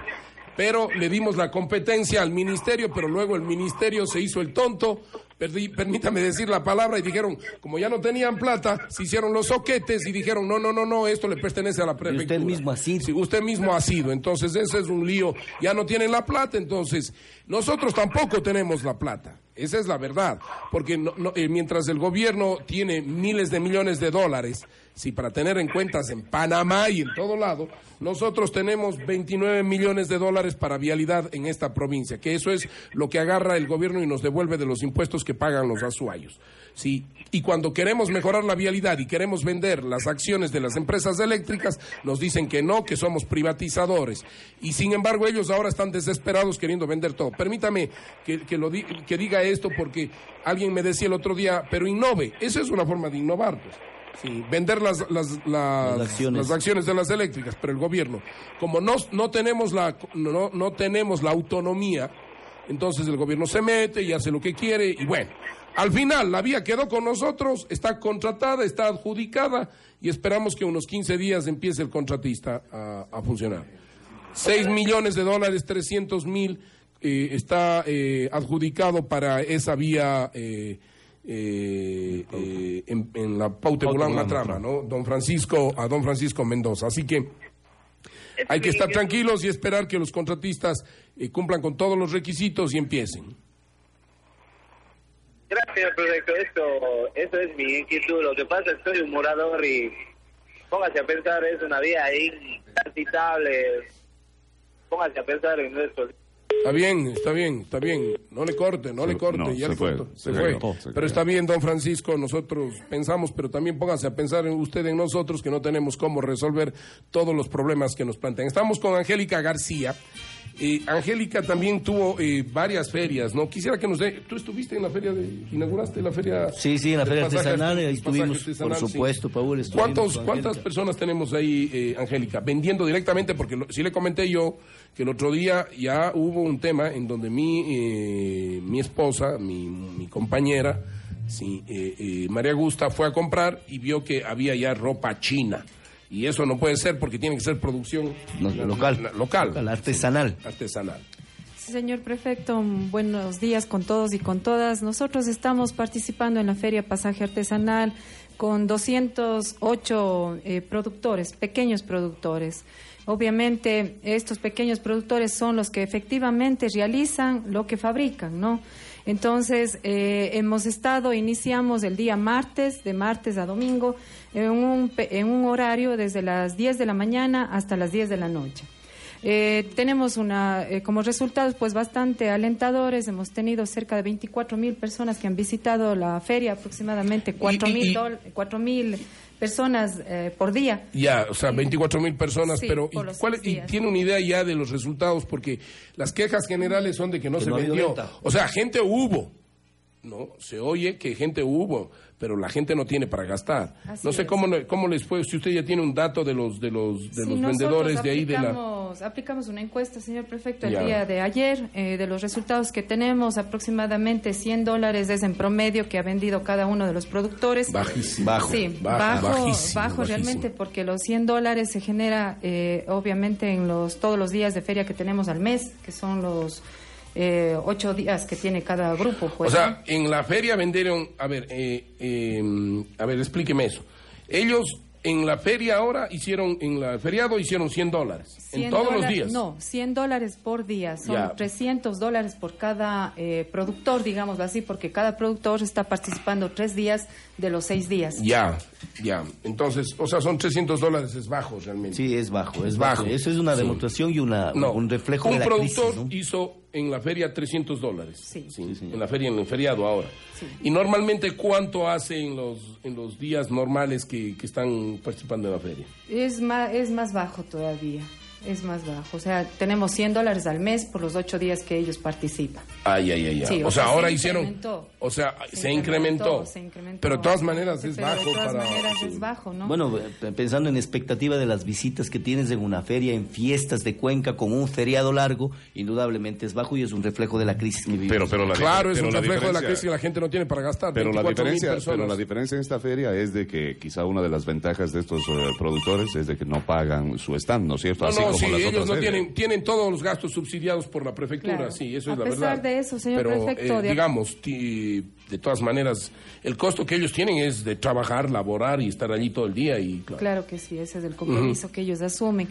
Pero le dimos la competencia al ministerio, pero luego el ministerio se hizo el tonto, perdí- permítame decir la palabra, y dijeron, como ya no tenían plata, se hicieron los soquetes y dijeron, no, no, no, no, esto le pertenece a la prefectura. usted mismo ha sido. Sí, usted mismo ha sido. Entonces, ese es un lío. Ya no tienen la plata, entonces, nosotros tampoco tenemos la plata. Esa es la verdad. Porque no- no, eh, mientras el gobierno tiene miles de millones de dólares, sí, para tener en cuentas en Panamá y en todo lado, nosotros tenemos 29 millones de dólares para vialidad en esta provincia, que eso es lo que agarra el gobierno y nos devuelve de los impuestos que pagan los asuayos. Sí, y cuando queremos mejorar la vialidad y queremos vender las acciones de las empresas eléctricas, nos dicen que no, que somos privatizadores. Y sin embargo, ellos ahora están desesperados queriendo vender todo. Permítame que, que lo di- que diga esto porque alguien me decía el otro día, pero innove. Esa es una forma de innovar, pues. Sí, vender las, las, las, Las acciones. las acciones de las eléctricas, pero el gobierno, como no, no, tenemos, la, no, no tenemos la autonomía, entonces el gobierno se mete y hace lo que quiere y bueno, al final la vía quedó con nosotros, está contratada, está adjudicada y esperamos que unos 15 días empiece el contratista a, a funcionar. 6 millones de dólares, 300 mil eh, está eh, adjudicado para esa vía eh, eh, eh, en, en la Paute Bulán Matrama, ¿no? Don Francisco, a don Francisco Mendoza. Así que hay que estar tranquilos y esperar que los contratistas eh, cumplan con todos los requisitos y empiecen. Gracias, proyecto. Esto, eso es mi inquietud. Lo que pasa es que soy un morador y póngase a pensar, es una vía intransitable. Póngase a pensar en esto. Está bien, está bien, está bien. No le corte, no le corte. no, ya se le fue, se Se fue. Pero cayó. está bien, don Francisco, nosotros pensamos, pero también póngase a pensar en usted, en nosotros, que no tenemos cómo resolver todos los problemas que nos plantean. Estamos con Angélica García. Eh, Angélica también tuvo eh, varias ferias, ¿no? Quisiera que nos dé... ¿Tú estuviste en la feria de... inauguraste la feria... Sí, sí, en la feria pasaje artesanal, arte- ahí estuvimos, artesanal, por sí. supuesto, Paul, estuvimos ¿Cuántos, ¿Cuántas personas tenemos ahí, eh, Angélica, vendiendo directamente? Porque lo- sí le comenté yo que el otro día ya hubo un tema en donde mi, eh, mi esposa, mi, mi compañera, sí, eh, eh, María Gusta, fue a comprar y vio que había ya ropa china. Y eso no puede ser porque tiene que ser producción No, local. local, Local, artesanal. artesanal. Señor prefecto, buenos días con todos y con todas. Nosotros estamos participando en la Feria Pasaje Artesanal con 208 eh, productores, pequeños productores. Obviamente, estos pequeños productores son los que efectivamente realizan lo que fabrican, ¿no? Entonces, eh, hemos estado, iniciamos el día martes, de martes a domingo, en un, en un horario desde las 10 de la mañana hasta las 10 de la noche. Eh, tenemos una, eh, como resultados pues bastante alentadores. Hemos tenido cerca de 24 mil personas que han visitado la feria, aproximadamente 4 y- mil y- dol- 4 mil personas eh, por día. Ya, o sea, 24 mil personas, Sí, pero ¿y, cuál- y tiene una idea ya de los resultados? Porque las quejas generales son de que no Que se no vendió. O sea, gente hubo, ¿no? Se oye que gente hubo, pero la gente no tiene para gastar. Así no sé es. cómo, le- cómo les fue, si usted ya tiene un dato de los, de los, de Sí, los vendedores de ahí de la... aplicamos, una encuesta, señor prefecto, el Ya. día de ayer. eh, de los resultados que tenemos, aproximadamente 100 dólares es en promedio que ha vendido cada uno de los productores. Bajísimo. Bajo. Sí, Bajo, bajo, bajísimo, bajo bajísimo. realmente porque los 100 dólares se genera eh, obviamente en los todos los días de feria que tenemos al mes, que son los eh, ocho días que tiene cada grupo. Pues, o sea, ¿no? en la feria vendieron, a ver, eh, eh, a ver, explíqueme eso. Ellos en la feria ahora hicieron, en la feriado hicieron 100 dólares, en 100 todos los días. No, 100 dólares por día. Son Ya. 300 dólares por cada eh, productor, digámoslo así, porque cada productor está participando tres días de los seis días. Ya, ya. Entonces, o sea, son 300 dólares, es bajo realmente. Sí, es bajo, es Es bajo. bajo. Eso es una Sí. demostración y una, No, un reflejo un de la productor crisis, ¿no? hizo en la feria 300 dólares. Sí. En la feria, en el feriado ahora. Sí. Y normalmente, ¿cuánto hace en los, en los días normales que, que están participando en la feria? Es más, es más bajo todavía. Es más bajo. O sea, tenemos 100 dólares al mes por los ocho días que ellos participan. Ay, ay, ay, ay. Sí, o, o sea, sea, ahora se hicieron. O sea, se, Se incrementó. incrementó, se incrementó. Pero de todas maneras es Pero de bajo todas para. maneras sí. es bajo, ¿no? Bueno, eh, pensando en expectativa de las visitas que tienes en una feria, en fiestas de Cuenca con un feriado largo, indudablemente es bajo y es un reflejo de la crisis que vivimos. Pero, pero la, Claro, es pero un la reflejo de la crisis que la gente no tiene para gastar. Pero la, 24,000 diferencia, pero la diferencia en esta feria es de que quizá una de las ventajas de estos eh, productores es de que no pagan su stand, ¿no es cierto? No, Así no, sí, las ellos otras no tienen, tienen todos los gastos subsidiados por la prefectura, Claro. sí, eso A es la pesar verdad. de eso, señor Pero, prefecto, eh, de- digamos, ti- de todas maneras, el costo que ellos tienen es de trabajar, laborar y estar allí todo el día y claro. Claro que sí, ese es el compromiso que ellos asumen.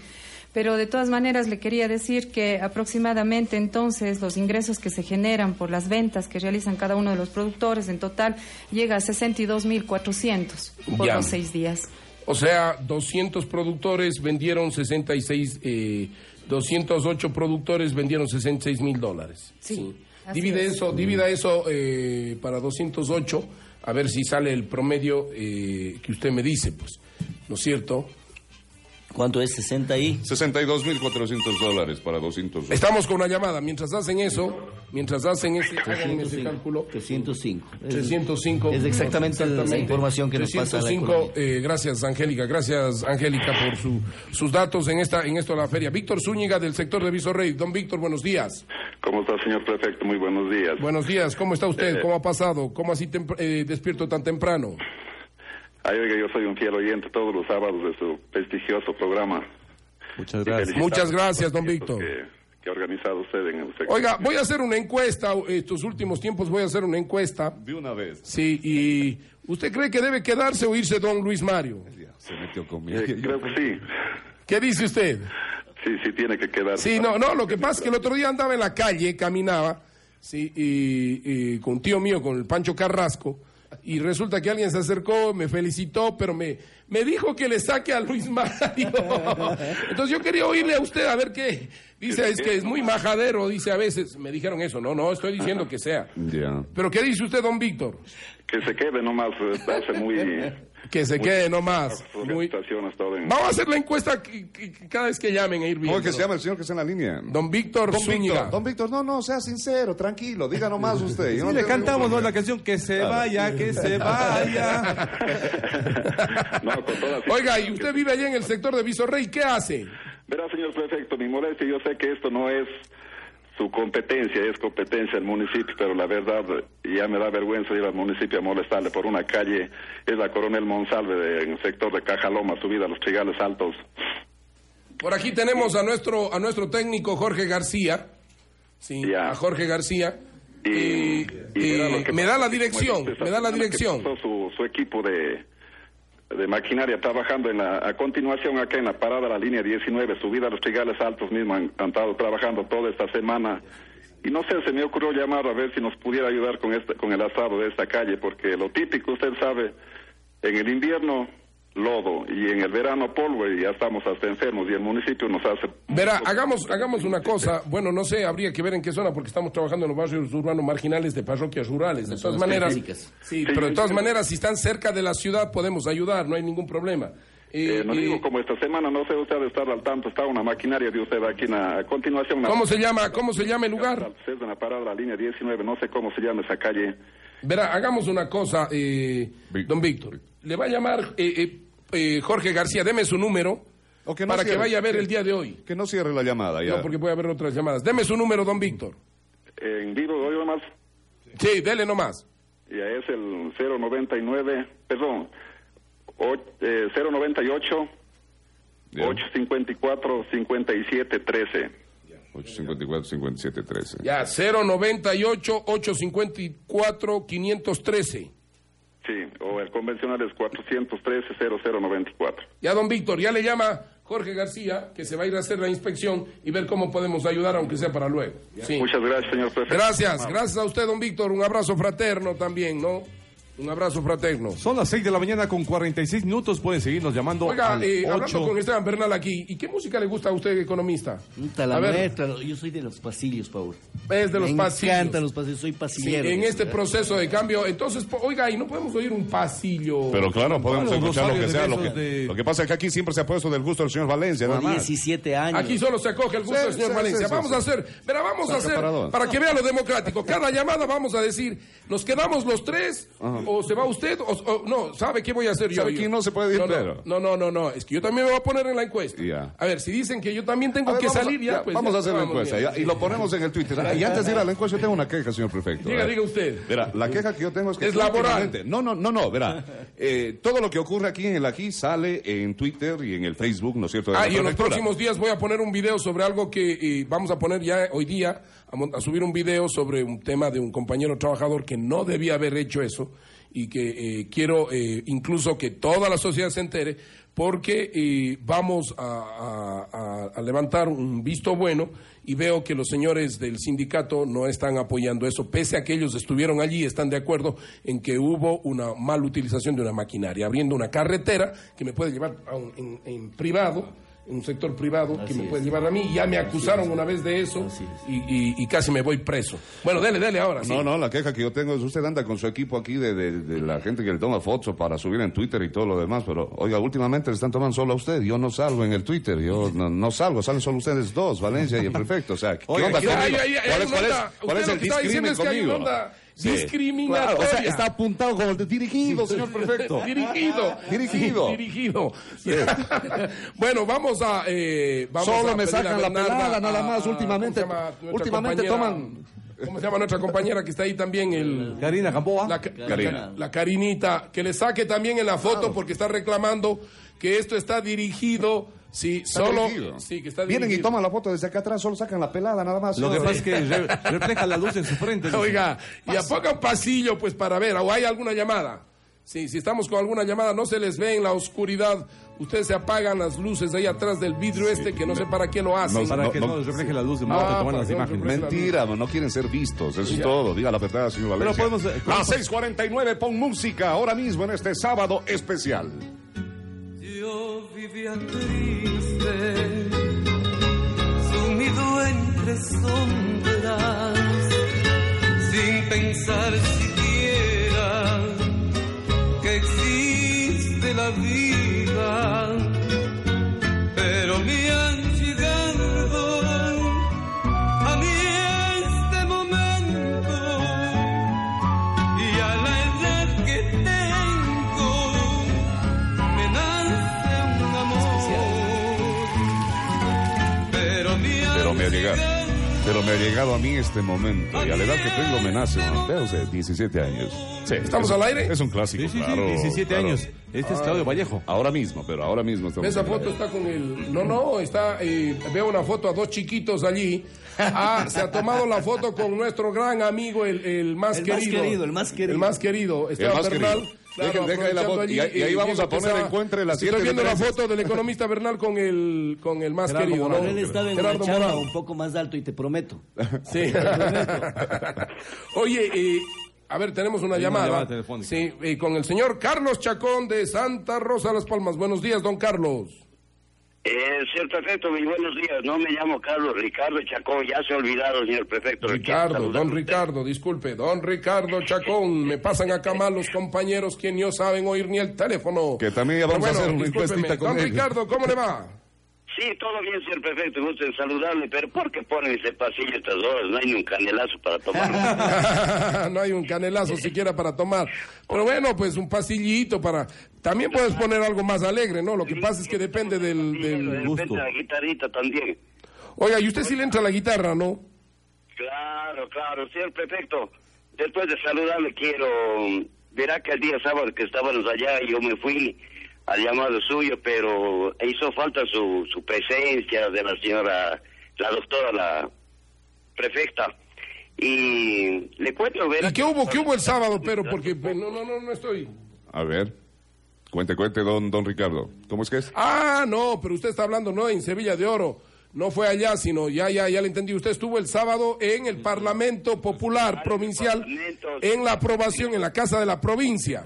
Pero de todas maneras le quería decir que aproximadamente entonces los ingresos que se generan por las ventas que realizan cada uno de los productores en total llega a 62.400 por Ya. los seis días. O sea, 200 productores vendieron 66, eh, 208 productores vendieron 66 mil dólares. Sí, así Divide es. eso, divida eso eh, para 208, a ver si sale el promedio eh, que usted me dice, pues, ¿no es cierto? ¿Cuánto es? 60 y... 62.400 dólares para 200. Estamos con una llamada. Mientras hacen eso, mientras hacen ese, hagan ese cálculo. 305. 305. Es exactamente, la información que nos pasa. la 305, economía. eh, gracias Angélica, gracias Angélica por su, sus datos en esta en esto de la feria. Víctor Zúñiga del sector de Visorrey. Don Víctor, buenos días. ¿Cómo está, señor prefecto? Muy buenos días. Buenos días, ¿cómo está usted? Eh, ¿Cómo ha pasado? ¿Cómo así tem- eh, despierto tan temprano? Ay, oiga, yo soy un fiel oyente todos los sábados de su prestigioso programa. Muchas gracias. Muchas gracias, don Víctor. Que, que ha organizado usted en el sector. Oiga, voy a hacer una encuesta, estos últimos tiempos voy a hacer una encuesta. De una vez. Sí, y ¿usted cree que debe quedarse o irse don Luis Mario? Se metió conmigo. Eh, creo que sí. ¿Qué dice usted? Sí, sí, tiene que quedar. Sí, no, no, lo que pasa es que el otro día andaba en la calle, caminaba, sí, y, y con un tío mío, con el Pancho Carrasco, y resulta que alguien se acercó, me felicitó, pero me, me dijo que le saque a Luis Mario. Entonces yo quería oírle a usted a ver qué. Dice, es que es muy majadero, dice a veces. Me dijeron eso, no, no, estoy diciendo que sea. Ya. Pero ¿qué dice usted, don Víctor? Que se quede nomás, eh, hace muy... Que se muy- quede nomás. Muy- Vamos a hacer la encuesta que- que- que cada vez que llamen a ir bien. ¿Cómo es que se llama el señor que está en la línea? Don Víctor Don Zúñiga. Víctor, don Víctor, no, no, sea sincero, tranquilo, diga nomás usted. Yo Sí, no le cantamos la canción Que se vaya, que se vaya. No, con toda Oiga, y usted vive allá en el sector de Visorrey, ¿qué hace? Verá, señor prefecto, mi molestia, yo sé que esto no es su competencia, es competencia del municipio, pero la verdad ya me da vergüenza ir al municipio a molestarle por una calle, es la Coronel Monsalve de- en el sector de Cajaloma, subida a los Trigales Altos. Por aquí tenemos a nuestro a nuestro técnico Jorge García. Sí, a Jorge García. Y, lo que me da la dirección, me da la dirección. Su, su equipo de, de maquinaria trabajando en la, a continuación acá en la parada de la línea 19, subida a los Trigales Altos mismo, han, estado trabajando toda esta semana. Y no sé, se me ocurrió llamar a ver si nos pudiera ayudar con, este, con el asado de esta calle, porque lo típico, usted sabe, en el invierno lodo y en el verano polvo y ya estamos hasta enfermos y el municipio nos hace Verá, hagamos, hagamos una cosa, bueno, no sé, habría que ver en qué zona, porque estamos trabajando en los barrios urbanos marginales de parroquias rurales. De todas maneras, sí, pero de todas maneras, si están cerca de la ciudad, podemos ayudar, no hay ningún problema. Eh, no digo como esta semana, no sé usted de estar al tanto, está una maquinaria de usted aquí en la- a continuación. ¿Cómo se llama? ¿Cómo se llama el lugar? Es de la parada de la línea 19, no sé cómo se llama esa calle. Verá, hagamos una cosa, eh, don Víctor. Le va a llamar eh, eh, Jorge García, deme su número no para que cierre, vaya a ver que- el día de hoy. Que no cierre la llamada ya. No, porque a ver otras llamadas. Deme su número, don Víctor. En vivo, hoy nomás, Sí, dele nomás. ya es el 099, perdón, o- eh, 098 854 5713. 854 5713 Ya, 098-854-513. Sí, o el convencional es 413-0094. Ya, don Víctor, ya le llama Jorge García, que se va a ir a hacer la inspección y ver cómo podemos ayudar, aunque sea para luego. Sí. Muchas gracias, señor prefecto. Gracias, gracias a usted, don Víctor. Un abrazo fraterno también, ¿no? Un abrazo fraterno. Son las 6 de la mañana con 46 minutos. Pueden seguirnos llamando Oiga, al eh, hablando 8. con Esteban Bernal aquí, ¿y qué música le gusta a usted, economista? Puta, la A ver. yo soy de los pasillos, Paul. Es de los Me pasillos. encantan los pasillos, soy Sí, pasillero. en este ¿verdad? proceso de cambio, entonces, oiga, y no podemos oír un pasillo. Pero claro, podemos Bueno, escuchar lo que sea. Lo que, besos de- lo que pasa es que aquí siempre se ha puesto del gusto del señor Valencia, nada Por más. 17 años. Aquí solo se acoge el gusto Sí, del señor sí, Valencia. vamos sí. a hacer, verá, vamos a hacer, para que vea lo democrático. Cada llamada vamos a decir, ¿nos quedamos los tres? ¿O se va usted? O, o- no, ¿sabe qué voy a hacer yo? ¿Sabe Yo- quién no se puede ir, no, no, Pedro? No, no, no, no, es que yo también me voy a poner en la encuesta. A ver, si dicen que yo también tengo ver, que a- salir ya, ya, pues vamos ya a hacer la encuesta ya, y lo ponemos en el Twitter. Y antes de ir a la encuesta, yo tengo una queja, señor prefecto. Diga, Eh, diga usted. Verá, la queja que yo tengo es que... Es laboral. No, no, no, no, verá. eh, todo lo que ocurre aquí en el aquí sale en Twitter y en el Facebook, ¿no es cierto? Ah, y en los próximos días voy a poner un video sobre algo que eh, vamos a poner ya hoy día, a subir un video sobre un tema de un compañero trabajador que no debía haber hecho eso y que eh, quiero eh, incluso que toda la sociedad se entere porque eh, vamos a, levantar un visto bueno y veo que los señores del sindicato no están apoyando eso, pese a que ellos estuvieron allí y están de acuerdo en que hubo una mala utilización de una maquinaria, abriendo una carretera que me puede llevar a un- en, en privado en un sector privado que me es. puede llevar a mí. Ya me acusaron una vez de eso y, y- y casi me voy preso. Bueno, dele, dele ahora. sí. No, no, la queja que yo tengo es usted anda con su equipo aquí de, de- de la gente que le toma fotos para subir en Twitter y todo lo demás, pero oiga, últimamente le están tomando solo a usted. Yo no salgo en el Twitter, yo no, no salgo, salen solo ustedes dos, Valencia y el prefecto. O sea, ¿qué Oiga, onda ¿Cuál es, cuál el que está diciendo discrimen conmigo? Sí. discriminatoria. Claro, o sea, está apuntado como el de dirigido, señor prefecto. Dirigido. Dirigido. Sí, dirigido. bueno, vamos a. eh, vamos Solo a me sacan a la pelada, nada a- más, a- últimamente- ¿cómo se llama nuestra últimamente toman- ¿Cómo se llama nuestra compañera que está ahí también? El, Karina Gamboa. la, Karina. la Karinita, que le saque también en la foto porque está reclamando que esto está dirigido. Sí, Está solo. dirigido. Sí, que está Vienen y toman la foto desde acá atrás, solo sacan la pelada, nada más. Lo que Sí. pasa es que re- refleja la luz en su frente. Oiga, y a poco pasillo, pues para ver, o hay alguna llamada. Sí, si estamos con alguna llamada, no se les ve en la oscuridad. Ustedes se apagan las luces ahí atrás del vidrio este, que no sé para qué lo hacen. No, Para no, que no. no, refleje la luz de Ah, momento tomar las imágenes. Mentira, no quieren ser vistos, eso es Ya. todo. Diga la verdad, señor Valencia. Pero podemos, eh, Las podemos- 6:49, pon música ahora mismo en este sábado especial. Yo vivía triste, sumido entre sombras, sin pensar siquiera que existe la vida. Pero me Pero me ha llegado a mí este momento y a la edad que tengo me nace de 17 años. Sí, ¿Estamos es- al aire? Es un clásico, Sí, sí, sí, claro. 17 claro. años. Este es Claudio Vallejo. Ahora mismo, pero ahora mismo estamos Esa el foto está con el... No, no, está... eh, veo una foto a dos chiquitos allí. Ah, se ha tomado la foto con nuestro gran amigo, el, el más El más querido. querido, el más querido. El más querido, Esteban más Bernal. querido. Dejen- dejen ahí la foto. Y ahí- y ahí eh, vamos a poner está- encuentre las Estoy viendo la foto del economista Bernal con el, con el más Gerardo querido. Morales. ¿no? Él estaba en Gerardo una charla Morales. un poco más alto y te prometo. Sí. Oye, eh, a ver, tenemos una Hay una llamada. llamada telefónica. Sí, eh, con el señor Carlos Chacón de Santa Rosa Las Palmas. Buenos días, don Carlos. Eh, señor prefecto, muy buenos días. No me llamo Carlos Ricardo Chacón. Ya se ha olvidado, señor prefecto. Ricardo, don Ricardo, disculpe, don Ricardo Chacón. Me pasan acá mal los compañeros que no saben oír ni el teléfono. Que también ya vamos a hacer una encuestita con Don él. Ricardo, ¿cómo le va? Sí, todo bien, señor prefecto. Gusto en saludarle. Pero ¿por qué ponen ese pasillo estas horas? No hay ni un canelazo para tomar. no hay un canelazo siquiera para tomar. Pero bueno, pues un pasillito para... También puedes poner algo más alegre, ¿no? Lo que pasa es que depende del, de del gusto. repente la guitarrita también. Oiga, y usted sí le entra la guitarra, ¿no? Claro, claro, señor prefecto. Después de saludarle quiero... Verá que el día sábado que estábamos allá yo me fui al llamado suyo, pero hizo falta su, su presencia de la señora, la doctora, la prefecta. Y le cuento, verá... ¿Y qué hubo, qué hubo el sábado, pero? Porque pues, no, no, no, no estoy... A ver. Cuente, cuente, don, don Ricardo. ¿Cómo es que es? Ah, no, pero usted está hablando no en Sevilla de Oro. No fue allá, sino ya, ya, ya le entendí. Usted estuvo el sábado en el Parlamento Popular Provincial, en la aprobación, en la Casa de la Provincia,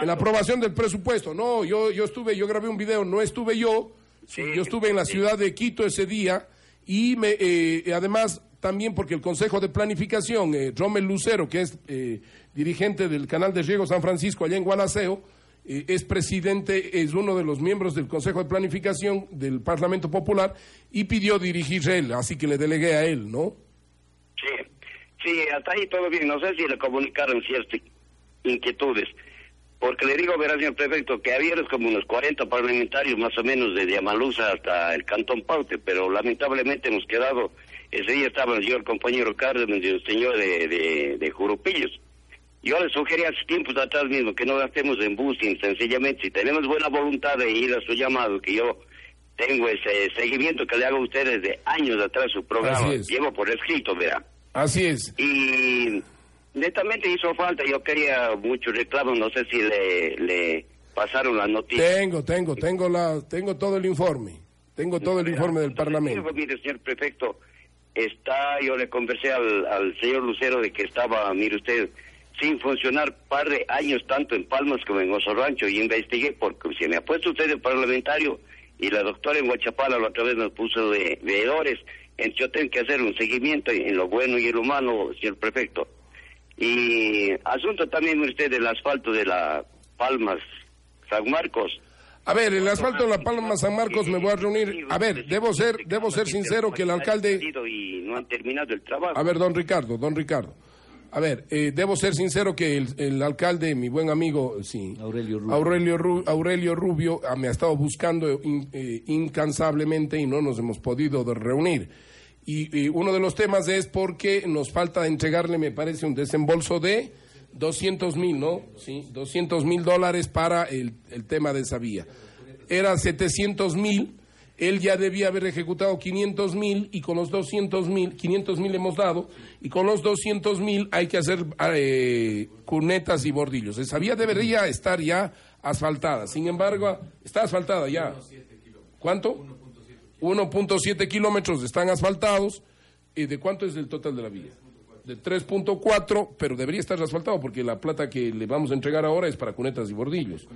en la aprobación del presupuesto. No, yo, yo estuve, yo grabé un video, no estuve yo, yo estuve en la ciudad de Quito ese día y me, eh, además también porque el Consejo de Planificación, eh, Rommel Lucero, que es eh, dirigente del canal de riego San Francisco allá en Gualaceo, eh, es presidente, es uno de los miembros del Consejo de Planificación del Parlamento Popular y pidió dirigir él, así que le delegué a él, ¿no? Sí, sí, hasta ahí todo bien. No sé si le comunicaron ciertas inquietudes. Porque le digo, verá, señor prefecto, que había como unos 40 parlamentarios más o menos desde Amaluza hasta el Cantón Paute, pero lamentablemente hemos quedado, ese día estaba el señor compañero Cárdenas y el señor de, de, de Jurupillos. Yo le sugerí hace tiempos atrás mismo que no gastemos en busing, sencillamente, si tenemos buena voluntad de ir a su llamado, que yo tengo ese seguimiento que le hago a ustedes de años atrás su programa, llevo por escrito, verá. Así es. Y netamente hizo falta, yo quería mucho reclamo, no sé si le, le pasaron la noticia. Tengo, tengo, tengo, la, tengo todo el informe. Tengo todo el informe del Parlamento. Mire, señor prefecto, está, yo le conversé al, al señor Lucero de que estaba, mire usted, sin funcionar par de años tanto en Palmas como en Oso Rancho y investigué porque si me ha puesto usted de parlamentario y la doctora en Huachapala la otra vez nos puso de veedores. Entonces yo tengo que hacer un seguimiento en lo bueno y en lo malo, señor prefecto. Y asunto también usted del asfalto de la Palmas, San Marcos. A ver, el asfalto de la Palma San Marcos me voy a reunir. A ver, debo ser, debo ser sincero que el alcalde. Y no han terminado el trabajo. A ver, don Ricardo, don Ricardo. A ver, eh, debo ser sincero que el, el alcalde, mi buen amigo, sí, Aurelio Rubio. Aurelio, Ru- Aurelio Rubio, ah, me ha estado buscando in- eh, incansablemente y no nos hemos podido reunir. Y, y uno de los temas es porque nos falta entregarle, me parece, un desembolso de 200 mil, ¿no? Sí, 200 mil dólares para el, el tema de esa vía. Era 700 mil, él ya debía haber ejecutado 500 mil y con los 200 mil, 500 mil hemos dado, y con los 200 mil hay que hacer eh, cunetas y bordillos. Esa vía debería estar ya asfaltada. Sin embargo, está asfaltada ya. ¿Cuánto? 1.7 kilómetros están asfaltados. ¿Y de cuánto es el total de la vía? De 3.4, pero debería estar asfaltado porque la plata que le vamos a entregar ahora es para cunetas y bordillos.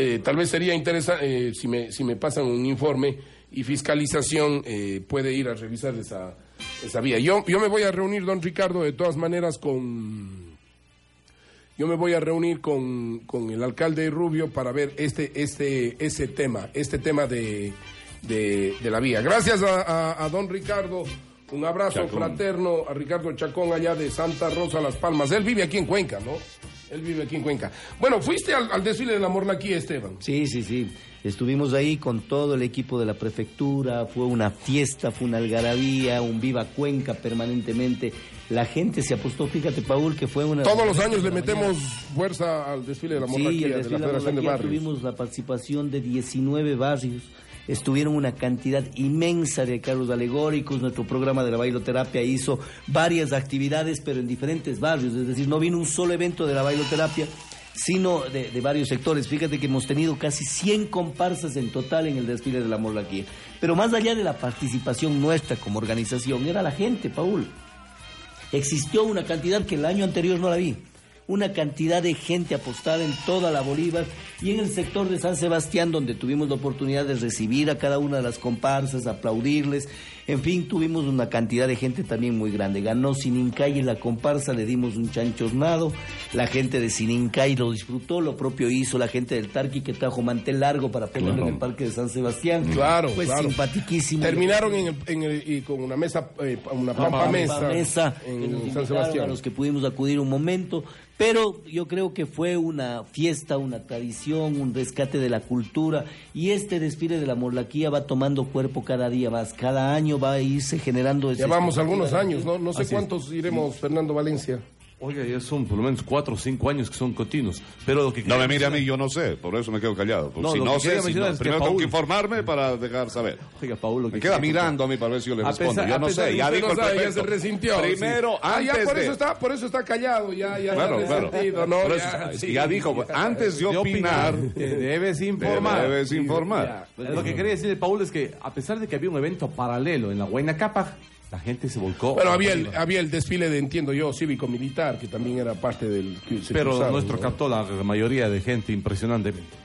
Eh, tal vez sería interesante, si, me, si me pasan un informe y fiscalización, eh, puede ir a revisar esa, esa vía. Yo, yo me voy a reunir, don Ricardo, de todas maneras con... Yo me voy a reunir con, con el alcalde Rubio para ver este, este, ese tema, este tema de, de, de la vía. Gracias a, a- a don Ricardo. Un abrazo Chacón. fraterno a Ricardo Chacón allá de Santa Rosa Las Palmas. Él vive aquí en Cuenca, ¿no? Él vive aquí en Cuenca. Bueno, fuiste al, al desfile de la Morlaquía, Esteban. Sí, sí, sí. Estuvimos ahí con todo el equipo de la prefectura, fue una fiesta, fue una algarabía, un viva Cuenca permanentemente. La gente se apostó, fíjate, Paul, que fue una... Todos los años le metemos fuerza al desfile de la Sí, Morlaquía el de desfile la de la Federación de Barrios. tuvimos la participación de 19 barrios. Estuvieron una cantidad inmensa de carros alegóricos. Nuestro programa de la bailoterapia hizo varias actividades, pero en diferentes barrios. Es decir, no vino un solo evento de la bailoterapia, sino de, varios sectores. Fíjate que hemos tenido casi 100 comparsas en total en el desfile de la Morlaquía. Pero más allá de la participación nuestra como organización, era la gente, Paul. Existió una cantidad que el año anterior no la vi. Una cantidad de gente apostada en toda la Bolívar y en el sector de San Sebastián, donde tuvimos la oportunidad de recibir a cada una de las comparsas, aplaudirles. En fin, tuvimos una cantidad de gente también muy grande. Ganó Sinincay en la comparsa, le dimos un chanchornado. La gente de Sinincay lo disfrutó, lo propio hizo la gente del Tarqui que trajo mantel largo para ponerlo Claro. en el Parque de San Sebastián. Claro, Fue claro. simpaticísimo. Terminaron en el, en el- y con una mesa, eh, una pampa, mesa, Mesa, en San Sebastián. A los que pudimos acudir un momento, pero yo creo que fue una fiesta, una tradición, un rescate de la cultura y este desfile de la Morlaquía va tomando cuerpo cada día más, cada año va a irse generando... Llevamos algunos años, ¿no? No sé Así es. cuántos iremos, Fernando Valencia. Oiga, ya son por lo menos cuatro o cinco años que son continuos. Pero lo que No me mire a mí, yo no sé, por eso me quedo callado. No, si no que sé, si no, que primero tengo que informarme para dejar saber. Oiga, Paul, lo que Me queda mirando a mí para ver si yo le respondo. pesar- yo no sé, ya dijo no el ya se resintió. Primero, sí. Ah, ya antes por de... eso está, por eso está callado, ya, ya. Por eso, ya, sí. dijo, antes de opinar, debes informar. Debes informar. Lo que quería decirle, Paul, es que a pesar de que había un evento paralelo en la Huayna Cápac, la gente se volcó. Bueno, a había el, había el desfile de, entiendo yo, cívico-militar, que también era parte del... Pero cruzaron, nuestro ¿no? captó la mayoría de gente impresionantemente.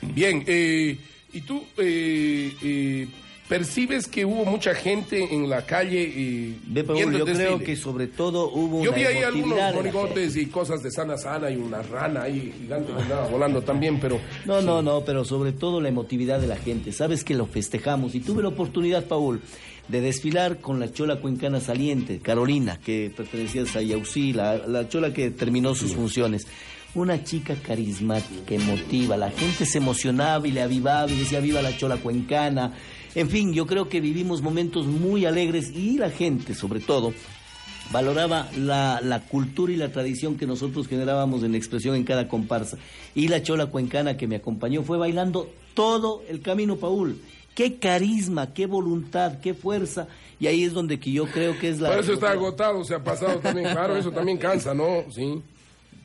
Bien, eh, ¿y tú eh, eh, percibes que hubo mucha gente en la calle eh, Ve, Paul, viendo el yo creo que sobre todo hubo Yo una vi ahí algunos monigotes y cosas de sana sana y una rana ahí gigante que andaba volando también, pero... No, no, no, pero sobre todo la emotividad de la gente. Sabes que lo festejamos y tuve la oportunidad, Paul, de desfilar con la chola cuencana saliente, Carolina, que pertenecía a Sayausí, la, la chola que terminó sus funciones. Una chica carismática, emotiva, la gente se emocionaba y le avivaba y decía viva la chola cuencana. En fin, yo creo que vivimos momentos muy alegres y la gente, sobre todo, valoraba la, la cultura y la tradición que nosotros generábamos en expresión en cada comparsa. Y la chola cuencana que me acompañó fue bailando todo el camino, Paul. Qué carisma, qué voluntad, qué fuerza. Y ahí es donde que yo creo que es la... Por eso está agotado, se ha pasado también. Claro, eso también cansa, ¿no? Sí.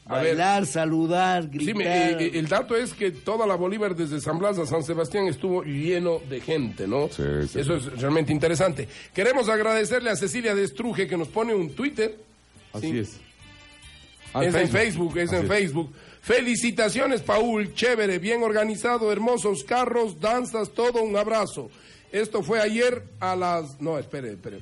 A ver, Bailar, saludar, sí, gritar. me- eh, eh, el dato es que toda la Bolívar desde San Blas a San Sebastián estuvo lleno de gente, ¿no? Eso es realmente interesante. Queremos agradecerle a Cecilia Destruje que nos pone un Twitter. Así Sí. es. es en Facebook, es Así en Facebook. Felicitaciones, Paul. Chévere, bien organizado, hermosos carros, danzas, todo. Un abrazo. Esto fue ayer a las. No, espere, espere.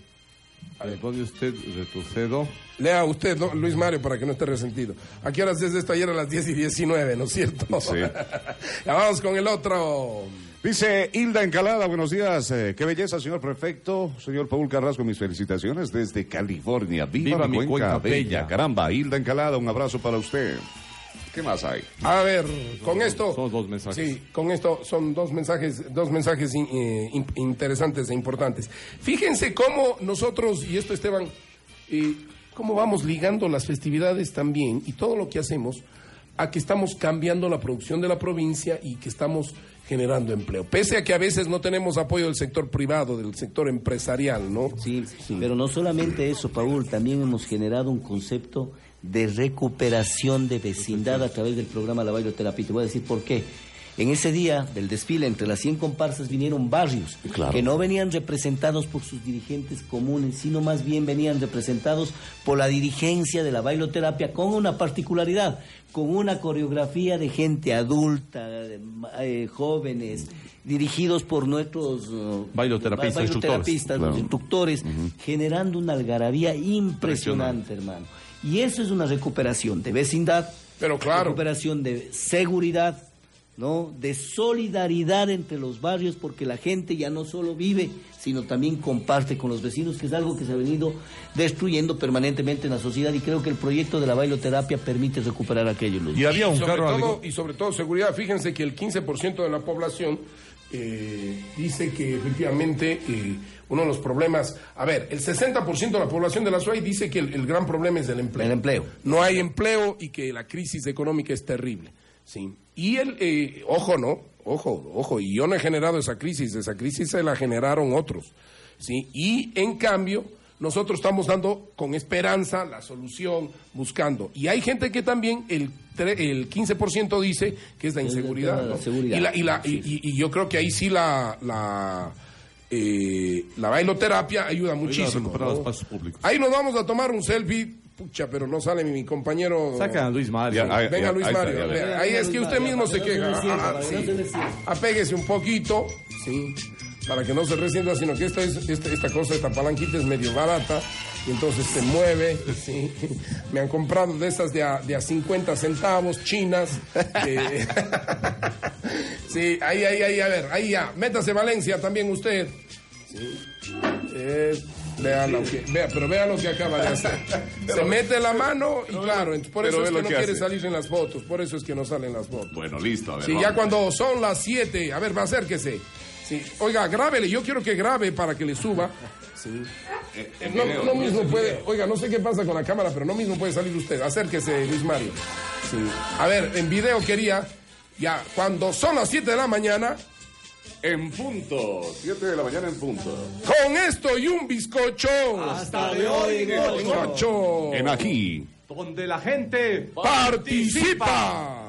¿Le pone usted retrocedo? Lea usted, ¿no? Luis Mario, para que no esté resentido. ¿A qué horas es esto? Ayer a las 10 y 19, ¿no es cierto? Sí. ya vamos con el otro. Dice Hilda Encalada, buenos días. eh, qué belleza, señor prefecto. Señor Paul Carrasco, mis felicitaciones desde California. Viva, Viva mi mi cuenca, cuenca bella. bella. Caramba, Hilda Encalada, un abrazo para usted. ¿Qué más hay? A ver, con esto. Son dos mensajes. Sí, con esto son dos mensajes, dos mensajes in- eh, in- interesantes e importantes. Fíjense cómo nosotros, y esto Esteban, eh, cómo vamos ligando las festividades también y todo lo que hacemos a que estamos cambiando la producción de la provincia y que estamos generando empleo. Pese a que a veces no tenemos apoyo del sector privado, del sector empresarial, ¿no? Sí, pero no solamente eso, Paul, también hemos generado un concepto de recuperación de vecindad a través del programa La Bailoterapia. Te voy a decir por qué. En ese día del desfile, entre las 100 comparsas vinieron barrios Claro. que no venían representados por sus dirigentes comunes, sino más bien venían representados por la dirigencia de la bailoterapia con una particularidad, con una coreografía de gente adulta, eh, jóvenes, dirigidos por nuestros eh, Bailoterapistas, ba- bailoterapistas, instructores. los instructores, generando una algarabía impresionante, hermano. Y eso es una recuperación de vecindad, Pero claro. recuperación de seguridad, ¿no? De solidaridad entre los barrios, porque la gente ya no solo vive, sino también comparte con los vecinos, que es algo que se ha venido destruyendo permanentemente en la sociedad. Y creo que el proyecto de la bailoterapia permite recuperar aquello. Luis. Y había un sobre carro... todo, y sobre todo seguridad. Fíjense que el 15% de la población eh, dice que efectivamente eh, uno de los problemas, a ver, el 60% de la población de la SUAY dice que el, el gran problema es el empleo. El empleo. No hay empleo y que la crisis económica es terrible. Sí. Y el, eh, ojo, no, ojo, ojo, y yo no he generado esa crisis, esa crisis se la generaron otros. ¿sí? Y en cambio, nosotros estamos dando con esperanza la solución, buscando. Y hay gente que también, el, tre- el 15% dice que es la inseguridad. Y, la- y la- y- y- y yo creo que ahí sí la, la, eh, la bailoterapia ayuda muchísimo. Ahí nos vamos a tomar un selfie. Pucha, pero no sale mi, mi compañero. Saca a Luis Mario. Ya, Venga, Luis ahí está, Mario. Ahí es que usted mismo se queja. Ah, ah. Apéguese un poquito, sí, para que no se resienta, sino que esta, es, esta, esta cosa, esta palanquita es medio barata y entonces se mueve. Sí. Me han comprado de esas de a, de a 50 centavos, chinas. eh, sí, ahí, ahí, ahí, a ver, ahí ya. Métase Valencia también usted. Sí. Eh, vea lo que, vea, pero vea lo que acaba de hacer. Se mete la mano y claro, entonces por eso es que no que quiere hace. salir en las fotos, por eso es que no salen las fotos. Bueno, listo. A ver, Sí, vamos. ya cuando son las 7, a ver, va acérquese. Sí. Oiga, grábele, yo quiero que grabe para que le suba. Sí. Eh, No, no mismo puede, oiga, no sé qué pasa con la cámara, pero no mismo puede salir usted. Acérquese, Luis Mario. Sí. A ver, en video quería, ya, cuando son las 7 de la mañana, En punto. 7 de la mañana en punto. con esto y un bizcocho. Hasta de hoy en ocho. Bizcocho. En aquí. Donde la gente... Participa.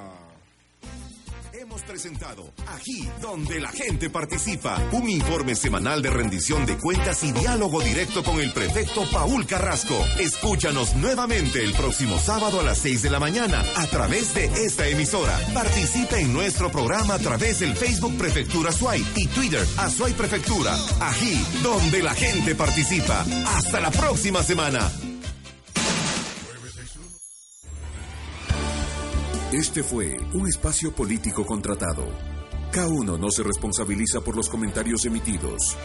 Presentado Ají, donde la gente participa. Un informe semanal de rendición de cuentas y diálogo directo con el prefecto Paul Carrasco. Escúchanos nuevamente el próximo sábado a las 6 de la mañana a través de esta emisora. Participa en nuestro programa a través del Facebook Prefectura Suay y Twitter Azuay Prefectura. Ají, donde la gente participa. Hasta la próxima semana. Este fue un espacio político contratado. K1 no se responsabiliza por los comentarios emitidos.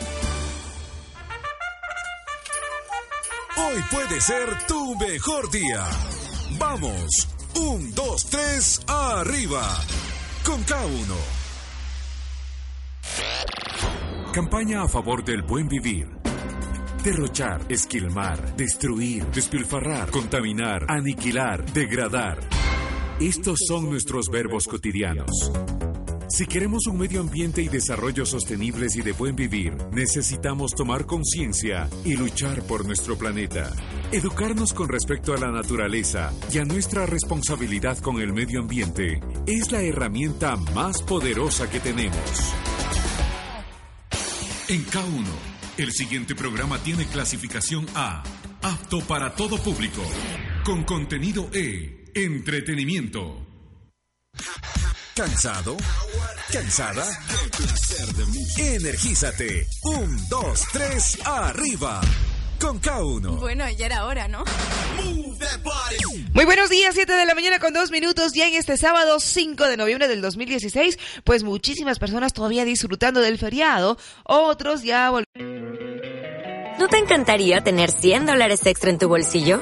Hoy puede ser tu mejor día. Vamos, un, dos, tres, arriba. Con K1. Campaña a favor del buen vivir. Derrochar, esquilmar, destruir, despilfarrar, contaminar, aniquilar, degradar. Estos son nuestros verbos cotidianos. Si queremos un medio ambiente y desarrollo sostenibles y de buen vivir, necesitamos tomar conciencia y luchar por nuestro planeta. Educarnos con respecto a la naturaleza y a nuestra responsabilidad con el medio ambiente es la herramienta más poderosa que tenemos. En K1, el siguiente programa tiene clasificación A, apto para todo público, con contenido E, entretenimiento. ¿Cansado? ¿Cansada? Energízate. Un, dos, tres, arriba. Con K1. Bueno, ya era hora, ¿no? Muy buenos días, 7 de la mañana con dos minutos, ya en este sábado 5 de noviembre del 2016, pues muchísimas personas todavía disfrutando del feriado, otros ya volvieron. ¿No te encantaría tener 100 dólares extra en tu bolsillo?